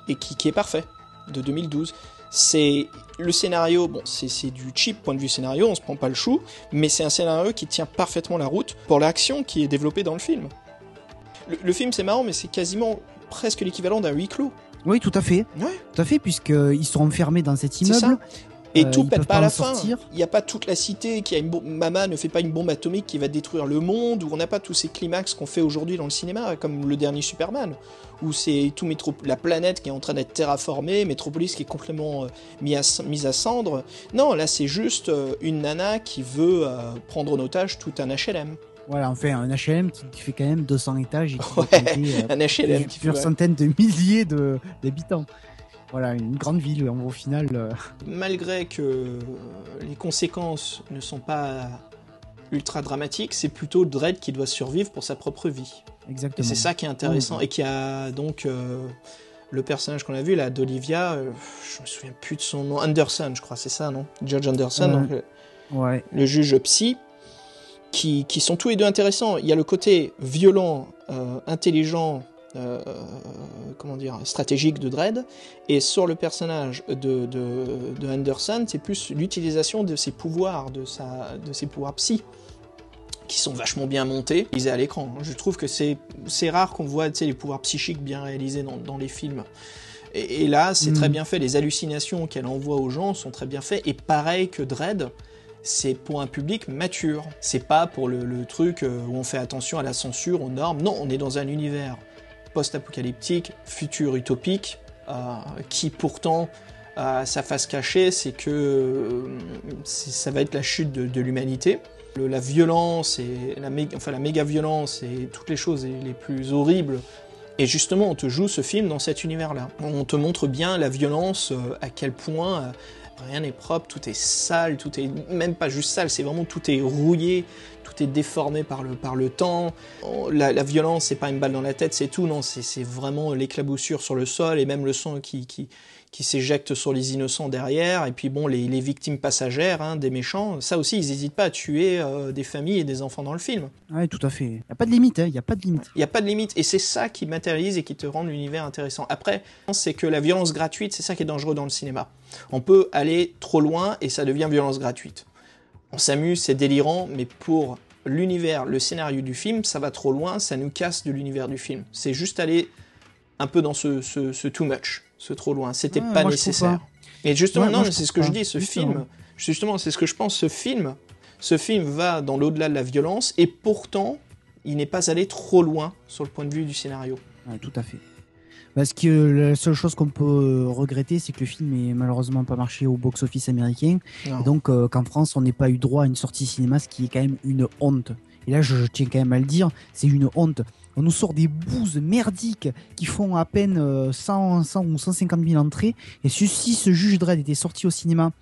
S3: et qui est parfait, de 2012. C'est le scénario, bon, c'est c'est du cheap point de vue scénario, on se prend pas le chou, mais c'est un scénario qui tient parfaitement la route pour l'action qui est développée dans le film. Le, le film, c'est marrant, mais c'est quasiment presque l'équivalent d'un huis clos.
S4: Oui, tout à fait.
S3: Ouais.
S4: Tout à fait, puisqu'ils sont enfermés dans cet immeuble.
S3: Et
S4: Euh,
S3: tout pète pas à la fin. Il n'y a pas toute la cité qui a une bombe. Mama ne fait pas une bombe atomique qui va détruire le monde, ou on n'a pas tous ces climax qu'on fait aujourd'hui dans le cinéma, comme le dernier Superman, où c'est tout métro... la planète qui est en train d'être terraformée, Métropolis qui est complètement euh, mis à... mise à cendre. Non, là c'est juste euh, une nana qui veut euh, prendre en otage tout un HLM.
S4: Voilà, enfin, un HLM qui, qui fait quand même 200 étages et qui
S3: Ouais,
S4: compter,
S3: Un HLM qui fait.
S4: plusieurs centaines de milliers de- d'habitants. Voilà, une grande ville, en- au final. euh,
S3: Malgré que les conséquences ne sont pas ultra dramatiques, c'est plutôt Dredd qui doit survivre pour sa propre vie. Et
S4: exactement.
S3: c'est ça qui est intéressant. Et qui a donc euh, le personnage qu'on a vu là, d'Olivia, euh, je me souviens plus de son nom, Anderson, je crois, c'est ça, non? Judge Anderson, donc,
S4: Ouais,
S3: le juge psy, qui, qui sont tous les deux intéressants. Il y a le côté violent, euh, intelligent, euh, comment dire, stratégique de Dredd, et sur le personnage de, de, de Anderson, c'est plus l'utilisation de ses pouvoirs, de, sa, de ses pouvoirs psy, qui sont vachement bien montés, réalisés à l'écran. Je trouve que c'est rare qu'on voit les pouvoirs psychiques bien réalisés dans, dans les films. Et, et là, c'est
S4: Mm.
S3: très bien fait. Les hallucinations qu'elle envoie aux gens sont très bien faites. Et pareil que Dredd, c'est pour un public mature. C'est pas pour le, le truc euh, où on fait attention à la censure, aux normes. Non, on est dans un univers post-apocalyptique, futur utopique, euh, qui pourtant a sa face cachée, c'est que euh, ça va être la chute de, l'humanité. La violence et la, mé- enfin, la méga violence et toutes les choses les plus horribles. Et justement, on te joue ce film dans cet univers-là. On te montre bien la violence, euh, à quel point euh, rien n'est propre, tout est sale, tout est même pas juste sale, c'est vraiment tout est rouillé, déformé par le, par le temps. Oh, La, la violence, c'est pas une balle dans la tête, c'est tout, non, c'est vraiment l'éclaboussure sur le sol et même le sang qui, qui, qui s'éjecte sur les innocents derrière. Et puis bon, les, les victimes passagères hein, des méchants, ça aussi, ils n'hésitent pas à tuer euh, des familles et des enfants dans le film.
S4: ouais, tout à fait. Il n'y a pas de limite, hein, il n'y a pas de limite.
S3: Il n'y a pas de limite. Et c'est ça qui matérialise et qui te rend l'univers intéressant. Après, c'est que la violence gratuite, c'est ça qui est dangereux dans le cinéma. On peut aller trop loin et ça devient violence gratuite. On s'amuse, c'est délirant, mais pour l'univers, le scénario du film, ça va trop loin, ça nous casse de l'univers du film. C'est juste aller un peu dans ce, ce, ce too much, ce trop loin. C'était
S4: Ouais,
S3: pas
S4: moi,
S3: nécessaire. Et justement,
S4: Ouais,
S3: non, c'est ce que je
S4: pas.
S3: dis, ce
S4: Justement.
S3: film, justement, c'est ce que je pense, ce film, ce film va dans l'au-delà de la violence et pourtant, il n'est pas allé trop loin sur le point de vue du scénario.
S4: Ouais, tout à fait. Parce que la seule chose qu'on peut euh, regretter, c'est que le film est malheureusement pas marché au box-office américain.
S3: Non.
S4: Et donc euh, qu'en France, on n'ait pas eu droit à une sortie cinéma, ce qui est quand même une honte. Et là, je, je tiens quand même à le dire, c'est une honte. On nous sort des bouses merdiques qui font à peine euh, 100, 100 ou 150 000 entrées. Et si, si ce juge Dredd était sorti au cinéma,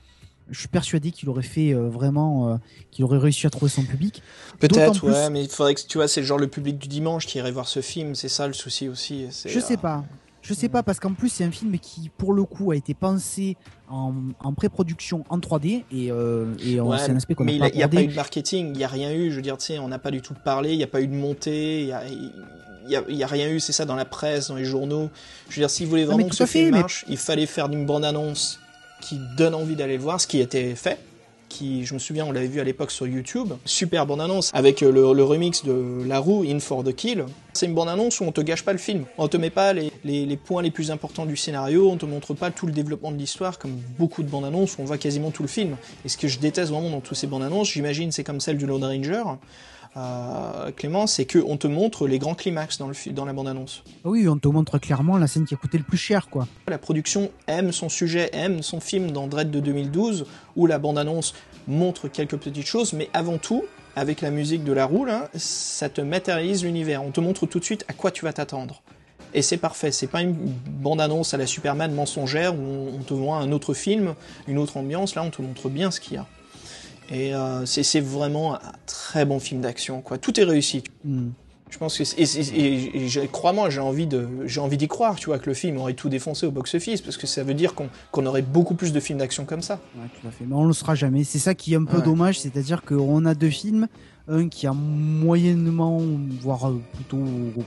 S4: je suis persuadé qu'il aurait fait euh, vraiment, euh, qu'il aurait réussi à trouver son public.
S3: Peut-être,
S4: plus-
S3: ouais, mais il faudrait que tu vois, c'est genre le public du dimanche qui irait voir ce film, c'est ça le souci aussi.
S4: Je sais
S3: euh,
S4: pas. Je sais pas parce qu'en plus c'est un film qui pour le coup a été pensé en, en pré-production en 3D et, euh, et
S3: Ouais,
S4: c'est un aspect qu'on
S3: mais il n'y a, pas eu de marketing, il n'y a rien eu, je veux dire, tu sais, on n'a pas du tout parlé, il n'y a pas eu de montée, il n'y a, y a, il y a rien eu, c'est ça, dans la presse, dans les journaux. Je veux dire, s'ils voulaient vraiment que ce
S4: fait,
S3: film
S4: mais-
S3: marche, il fallait faire une bande-annonce qui donne envie d'aller le voir, ce qui été fait. qui, je me souviens, on l'avait vu à l'époque sur YouTube. Super bande-annonce avec euh, le, remix de La Roue, In for the Kill. C'est une bande-annonce où on te gâche pas le film. On te met pas les, points les plus importants du scénario, on te montre pas tout le développement de l'histoire comme beaucoup de bandes-annonces où on voit quasiment tout le film. Et ce que je déteste vraiment dans tous ces bandes-annonces, j'imagine c'est comme celle du Lone Ranger, euh, Clément, c'est qu'on te montre les grands climax dans, le, fi- dans la bande-annonce.
S4: Oui, on te montre clairement la scène qui a coûté le plus cher, quoi.
S3: La production aime son sujet, aime son film dans Dread de 2012, où la bande-annonce montre quelques petites choses, mais avant tout, avec la musique de la roue, là, ça te matérialise l'univers. On te montre tout de suite à quoi tu vas t'attendre. Et c'est parfait, c'est pas une bande-annonce à la Superman mensongère où on on te voit un autre film, une autre ambiance, là on te montre bien ce qu'il y a. Et euh, c'est vraiment un très bon film d'action, quoi. Tout est réussi.
S4: Hmm.
S3: Je pense que c'est- et, et- et- et j'ai- crois-moi, j'ai envie de, j'ai envie d'y croire, tu vois, que le film aurait tout défoncé au box-office, parce que ça veut dire qu'on aurait beaucoup plus de films d'action comme ça.
S4: Ouais, tout à fait. Mais on le sera jamais. C'est ça qui est un peu
S3: Ouais.
S4: dommage, c'est-à-dire qu'on a deux films, un qui a moyennement, voire euh, plutôt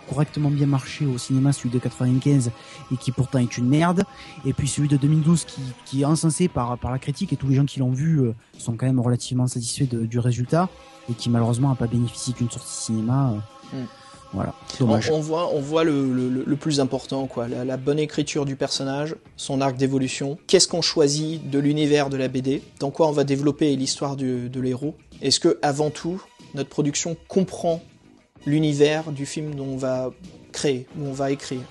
S4: correctement bien marché au cinéma, celui de 95, et qui pourtant est une merde, et puis celui de 2012 qui, qui est encensé par, par la critique, et tous les gens qui l'ont vu euh, sont quand même relativement satisfaits de- du résultat, et qui malheureusement n'a pas bénéficié d'une sortie cinéma. euh,
S3: Mm.
S4: Voilà,
S3: On, voit, on voit le, le- plus important, quoi, la, la bonne écriture du personnage, son arc d'évolution. Qu'est-ce qu'on choisit de l'univers de la BD Dans quoi on va développer l'histoire du- de l'héros? Est-ce que, avant tout, notre production comprend l'univers du film dont on va créer, où on va écrire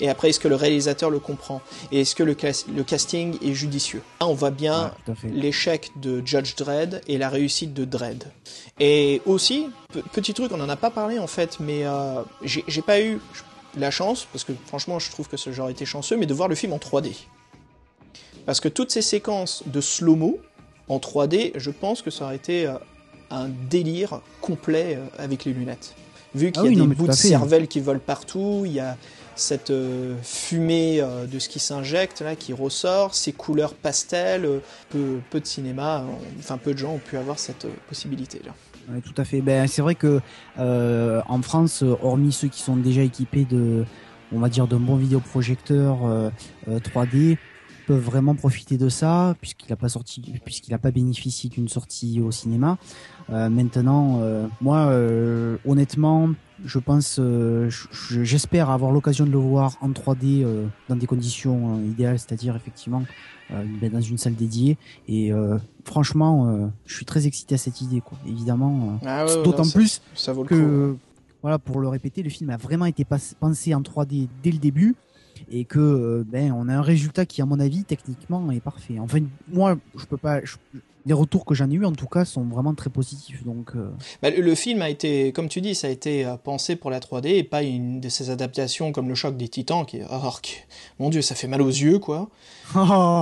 S3: Et après, est-ce que le réalisateur le comprend? Et est-ce que le, cas- le casting est judicieux? Là, on voit bien
S4: Ouais,
S3: l'échec de Judge Dredd et la réussite de Dredd. Et aussi, pe- petit truc, on en a pas parlé en fait, mais euh, j'ai pas eu la chance, parce que franchement je trouve que ce genre été chanceux, mais de voir le film en 3D. Parce que toutes ces séquences de slow-mo en 3D, je pense que ça aurait été euh, un délire complet euh, avec les lunettes. Vu qu'il
S4: Ah
S3: y a
S4: oui,
S3: des bouts de
S4: fait.
S3: cervelle qui volent partout, il y a cette euh, fumée euh, de ce qui s'injecte là qui ressort, ces couleurs pastel, peu, peu de cinéma, enfin peu de gens ont pu avoir cette possibilité là.
S4: Ouais, tout à fait. Ben, c'est vrai que euh, en France, hormis ceux qui sont déjà équipés de, on va dire, d'un bon vidéoprojecteur euh, euh, 3D, peuvent vraiment profiter de ça puisqu'il n'a pas sorti, puisqu'il n'a pas bénéficié d'une sortie au cinéma. Euh, maintenant, euh, moi, euh, honnêtement, je pense, je- j'espère avoir l'occasion de le voir en 3D euh, dans des conditions idéales, c'est-à-dire effectivement ben, dans une salle dédiée. Et franchement, je suis très excité à cette idée, quoi. Évidemment,
S3: Ah ouais,
S4: d'autant
S3: ça-
S4: plus
S3: ça vaut le coup.
S4: que, voilà, pour le répéter, le film a vraiment été pensé en 3D dès le début et que euh, ben on a un résultat qui, à mon avis, techniquement est parfait. Enfin, moi, je peux pas. je- les retours que j'en ai eu, en tout cas, sont vraiment très positifs. Donc, euh,
S3: Bah, le- film a été, comme tu dis, ça a été euh, pensé pour la 3D et pas une de ces adaptations comme le choc des titans qui est, oh, mon dieu, ça fait mal aux yeux quoi.
S4: Oh,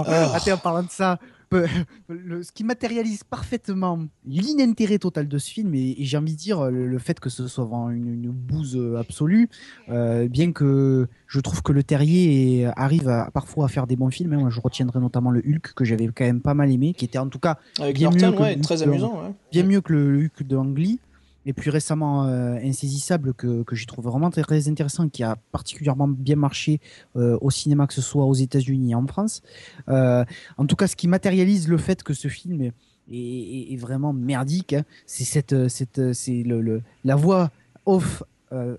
S3: Ah.
S4: attends, en parlant de ça, le- ce qui matérialise parfaitement l'inintérêt total de ce film, et, et j'ai envie de dire le, le fait que ce soit vraiment une, une bouse absolue, euh, bien que je trouve que le Terrier arrive à- parfois à faire des bons films. hein. Moi, je retiendrai notamment le Hulk que j'avais quand même pas mal aimé, qui était en tout cas
S3: Avec
S4: Bien
S3: Norton,
S4: mieux que
S3: ouais,
S4: le
S3: très
S4: Hulk de-
S3: amusant. Ouais.
S4: bien mieux que le Hulk de Ang Lee. Et puis récemment, euh, Insaisissable, que, que j'ai trouvé vraiment très, intéressant, qui a particulièrement bien marché euh, au cinéma, que ce soit aux États-Unis et en France. Euh, en tout cas, ce qui matérialise le fait que ce film est, est- est vraiment merdique, hein, c'est cette, cette, c'est le, le- la voix off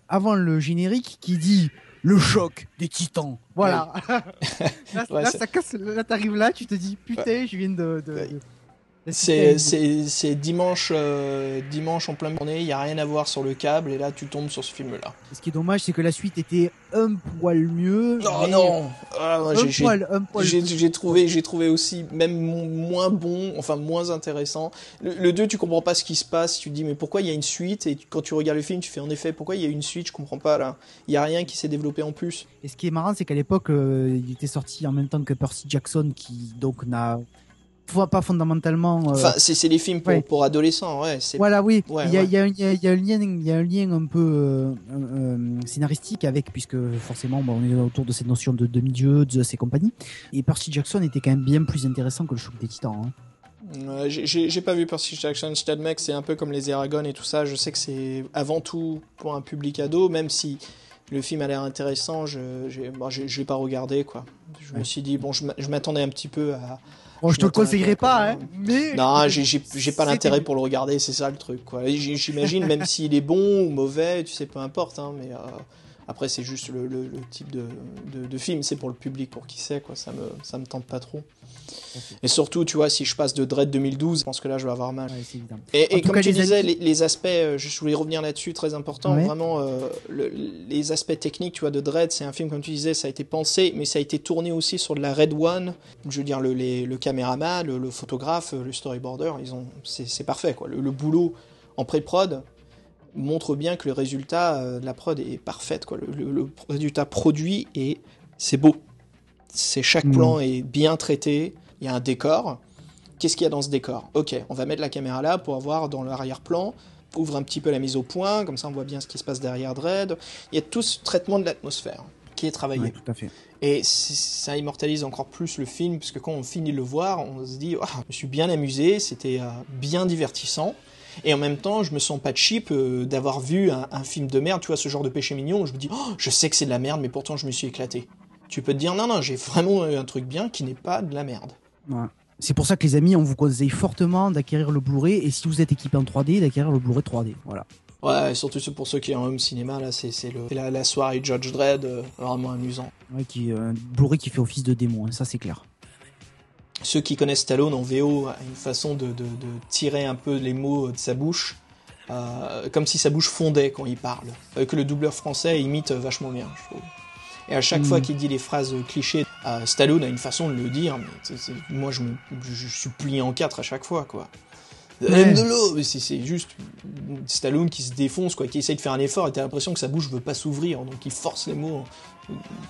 S4: avant le générique qui dit le choc des titans. Voilà. là,
S3: Ouais,
S4: là, ça casse. Là, t'arrives là, tu te dis putain, je viens de. de,
S3: Ouais.
S4: de-
S3: C'est dimanche, euh, dimanche en pleine journée, il y a rien à voir sur le câble et là tu tombes sur ce film-là.
S4: Ce qui est dommage, c'est que la suite était un poil mieux.
S3: Non,
S4: mais
S3: non, Ah, j'ai- j'ai-
S4: poil, un poil.
S3: J'ai j'ai trouvé, j'ai trouvé aussi même mo- moins bon, enfin moins intéressant. Le, le 2, tu comprends pas ce qui se passe. Tu te dis mais pourquoi il y a une suite? Et quand tu regardes le film, tu fais en effet pourquoi il y a une suite? Je comprends pas là. Il y a rien qui s'est développé en plus.
S4: Et ce qui est marrant, c'est qu'à l'époque, euh, il était sorti en même temps que Percy Jackson, qui donc n'a pas fondamentalement. euh,
S3: Enfin, c'est les films pour,
S4: ouais.
S3: pour adolescents, ouais.
S4: Voilà, oui.
S3: Ouais,
S4: il, y a,
S3: ouais.
S4: y un- il y a- il y a un lien, il y a un lien un peu euh, euh, scénaristique avec, puisque forcément, bah, on est autour de cette notion de demi-dieu, Zeus et compagnie. Et Percy Jackson était quand même bien plus intéressant que le choc des titans. hein.
S3: J'ai- pas vu Percy Jackson, je t'admets que c'est un peu comme les Eragon et tout ça. Je sais que c'est avant tout pour un public ado, même si le film a l'air intéressant, je j'ai bon, je l'ai pas regardé quoi. Je me suis dit bon, je je m'attendais un petit peu à,
S4: Bon, je te le conseillerais pas,
S3: quoi.
S4: hein, mais.
S3: Non, j'ai pas l'intérêt pour le regarder, c'est ça le truc. quoi. J'imagine, même s'il est bon ou mauvais, tu sais, peu importe. Hein, mais euh, après, c'est juste le, le- le type de, de- de film, c'est pour le public, pour qui c'est, quoi. Ça me, ça me tente pas trop. Et surtout, tu vois, si je passe de Dread 2012, je pense que là, je vais avoir mal.
S4: Ouais.
S3: Et, comme
S4: cas,
S3: tu
S4: les
S3: disais, les, les aspects, euh, je voulais revenir là-dessus, très important,
S4: Ouais.
S3: vraiment, euh, le- les aspects techniques, tu vois, de Dread, c'est un film, comme tu disais, ça a été pensé, mais ça a été tourné aussi sur de la Red One, je veux dire, le, les- le caméraman, le, photographe, le storyboarder, ils ont, c'est parfait, quoi. Le boulot en pré-prod montre bien que le résultat euh, de la prod est parfait, quoi. Le, le- le résultat produit et c'est beau. C'est chaque
S4: Mhm.
S3: plan est bien traité, il y a un décor, Qu'est-ce qu'il y a dans ce décor? Ok, on va mettre la caméra là pour avoir dans l'arrière-plan, ouvre un petit peu la mise au point, comme ça on voit bien ce qui se passe derrière Dread. Il y a tout ce traitement de l'atmosphère qui est travaillé.
S4: Ouais, tout à fait.
S3: Et ça immortalise encore plus le film, parce que quand on finit de le voir, on se dit, Ah, je me suis bien amusé, c'était euh, bien divertissant. Et en même temps, je me sens pas cheap euh, d'avoir vu un, un film de merde, tu vois, ce genre de péché mignon, où je me dis, oh, je sais que c'est de la merde, mais pourtant je me suis éclaté. Tu peux te dire, non, non, j'ai vraiment eu un truc bien qui n'est pas de la merde.
S4: Ouais. C'est pour ça que les amis, on vous conseille fortement d'acquérir le Blu-ray et si vous êtes équipé en 3D, d'acquérir le Blu-ray 3D. Voilà.
S3: Ouais, surtout pour ceux qui ont un home cinéma, là, c'est la, la soirée Judge Dredd, euh, vraiment amusant.
S4: Ouais, qui, euh, un Blu-ray qui fait office de démo, hein, ça c'est clair.
S3: Ceux qui connaissent Stallone en VO a une façon de, de- de tirer un peu les mots de sa bouche, euh, comme si sa bouche fondait quand il parle. Euh, que le doubleur français imite vachement bien, je trouve. Et à chaque
S4: Mm.
S3: fois qu'il dit les phrases clichés, euh, Stallone a une façon de le dire, mais moi je, me, je suis plié en quatre à chaque fois, quoi.
S4: Ouais.
S3: De l'eau, c'est juste Stallone qui se défonce, quoi, qui essaye de faire un effort, et t'as l'impression que sa bouche veut pas s'ouvrir, donc il force les mots,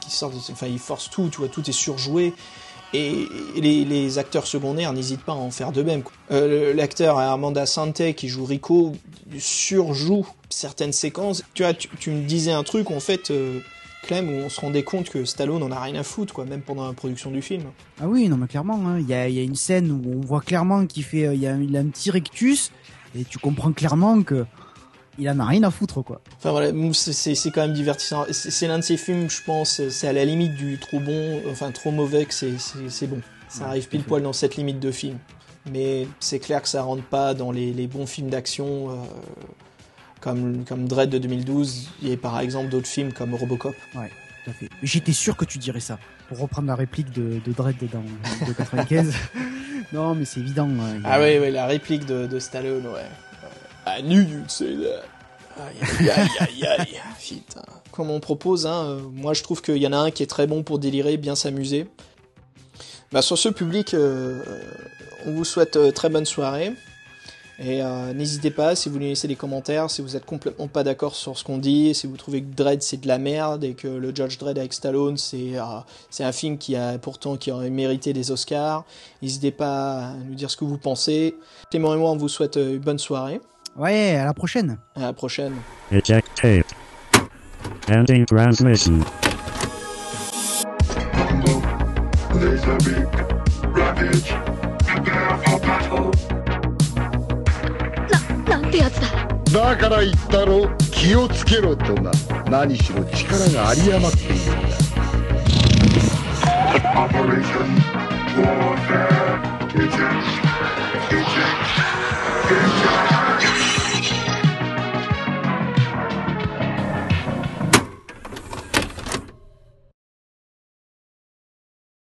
S3: qui sortent, enfin il force tout, tu vois, tout est surjoué. Et les, acteurs secondaires n'hésitent pas à en faire de même. Euh, L'acteur Armanda Sante qui joue Rico surjoue certaines séquences. Tu vois, tu, me disais un truc en fait, euh, Clem, où on se rendait compte que Stallone en a rien à foutre, quoi, même pendant la production du film.
S4: Ah oui, non mais clairement, hein, il y, a, une scène où on voit clairement qu'il fait, euh, il a un petit rectus et tu comprends clairement que il en a rien à foutre quoi.
S3: Enfin voilà, c'est- quand même divertissant. C'est l'un de ces films, je pense, c'est à la limite du trop bon, enfin trop mauvais que c'est- bon. Ça
S4: Ouais,
S3: arrive pile poil dans cette limite de film. Mais c'est clair que ça rentre pas dans les, les bons films d'action euh, comme, comme Dread de 2012 et par exemple d'autres films comme Robocop.
S4: Tout à fait. J'étais sûr que tu dirais ça. Pour reprendre la réplique de, de Dredd dans de 95. non mais c'est évident. hein, a-
S3: Ah oui, oui, la réplique de, de Stallone, ouais. I knew you'd say that. Aïe, aïe, aïe, aïe, aïe. Putain. Comme on propose, hein, euh, moi je trouve qu'il y en a un qui est très bon pour délirer, bien s'amuser. Bah, sur ce public, euh, on vous souhaite euh, très bonne soirée. Et euh, n'hésitez pas, si vous nous laissez des commentaires, si vous êtes complètement pas d'accord sur ce qu'on dit, si vous trouvez que Dredd c'est de la merde et que le Judge Dredd avec Stallone c'est euh, un film qui a pourtant qui aurait mérité des Oscars, n'hésitez pas à nous dire ce que vous pensez. Clément et moi on vous souhaite euh, une bonne soirée.
S4: Ouais, à la prochaine.
S3: À la prochaine.
S1: Eject tape. Ending transmission.
S5: だ
S6: だから言ったろ気をつけろとな何しろ力が有り余っているんだ
S2: Operation Warfare. Eject. Eject. Eject.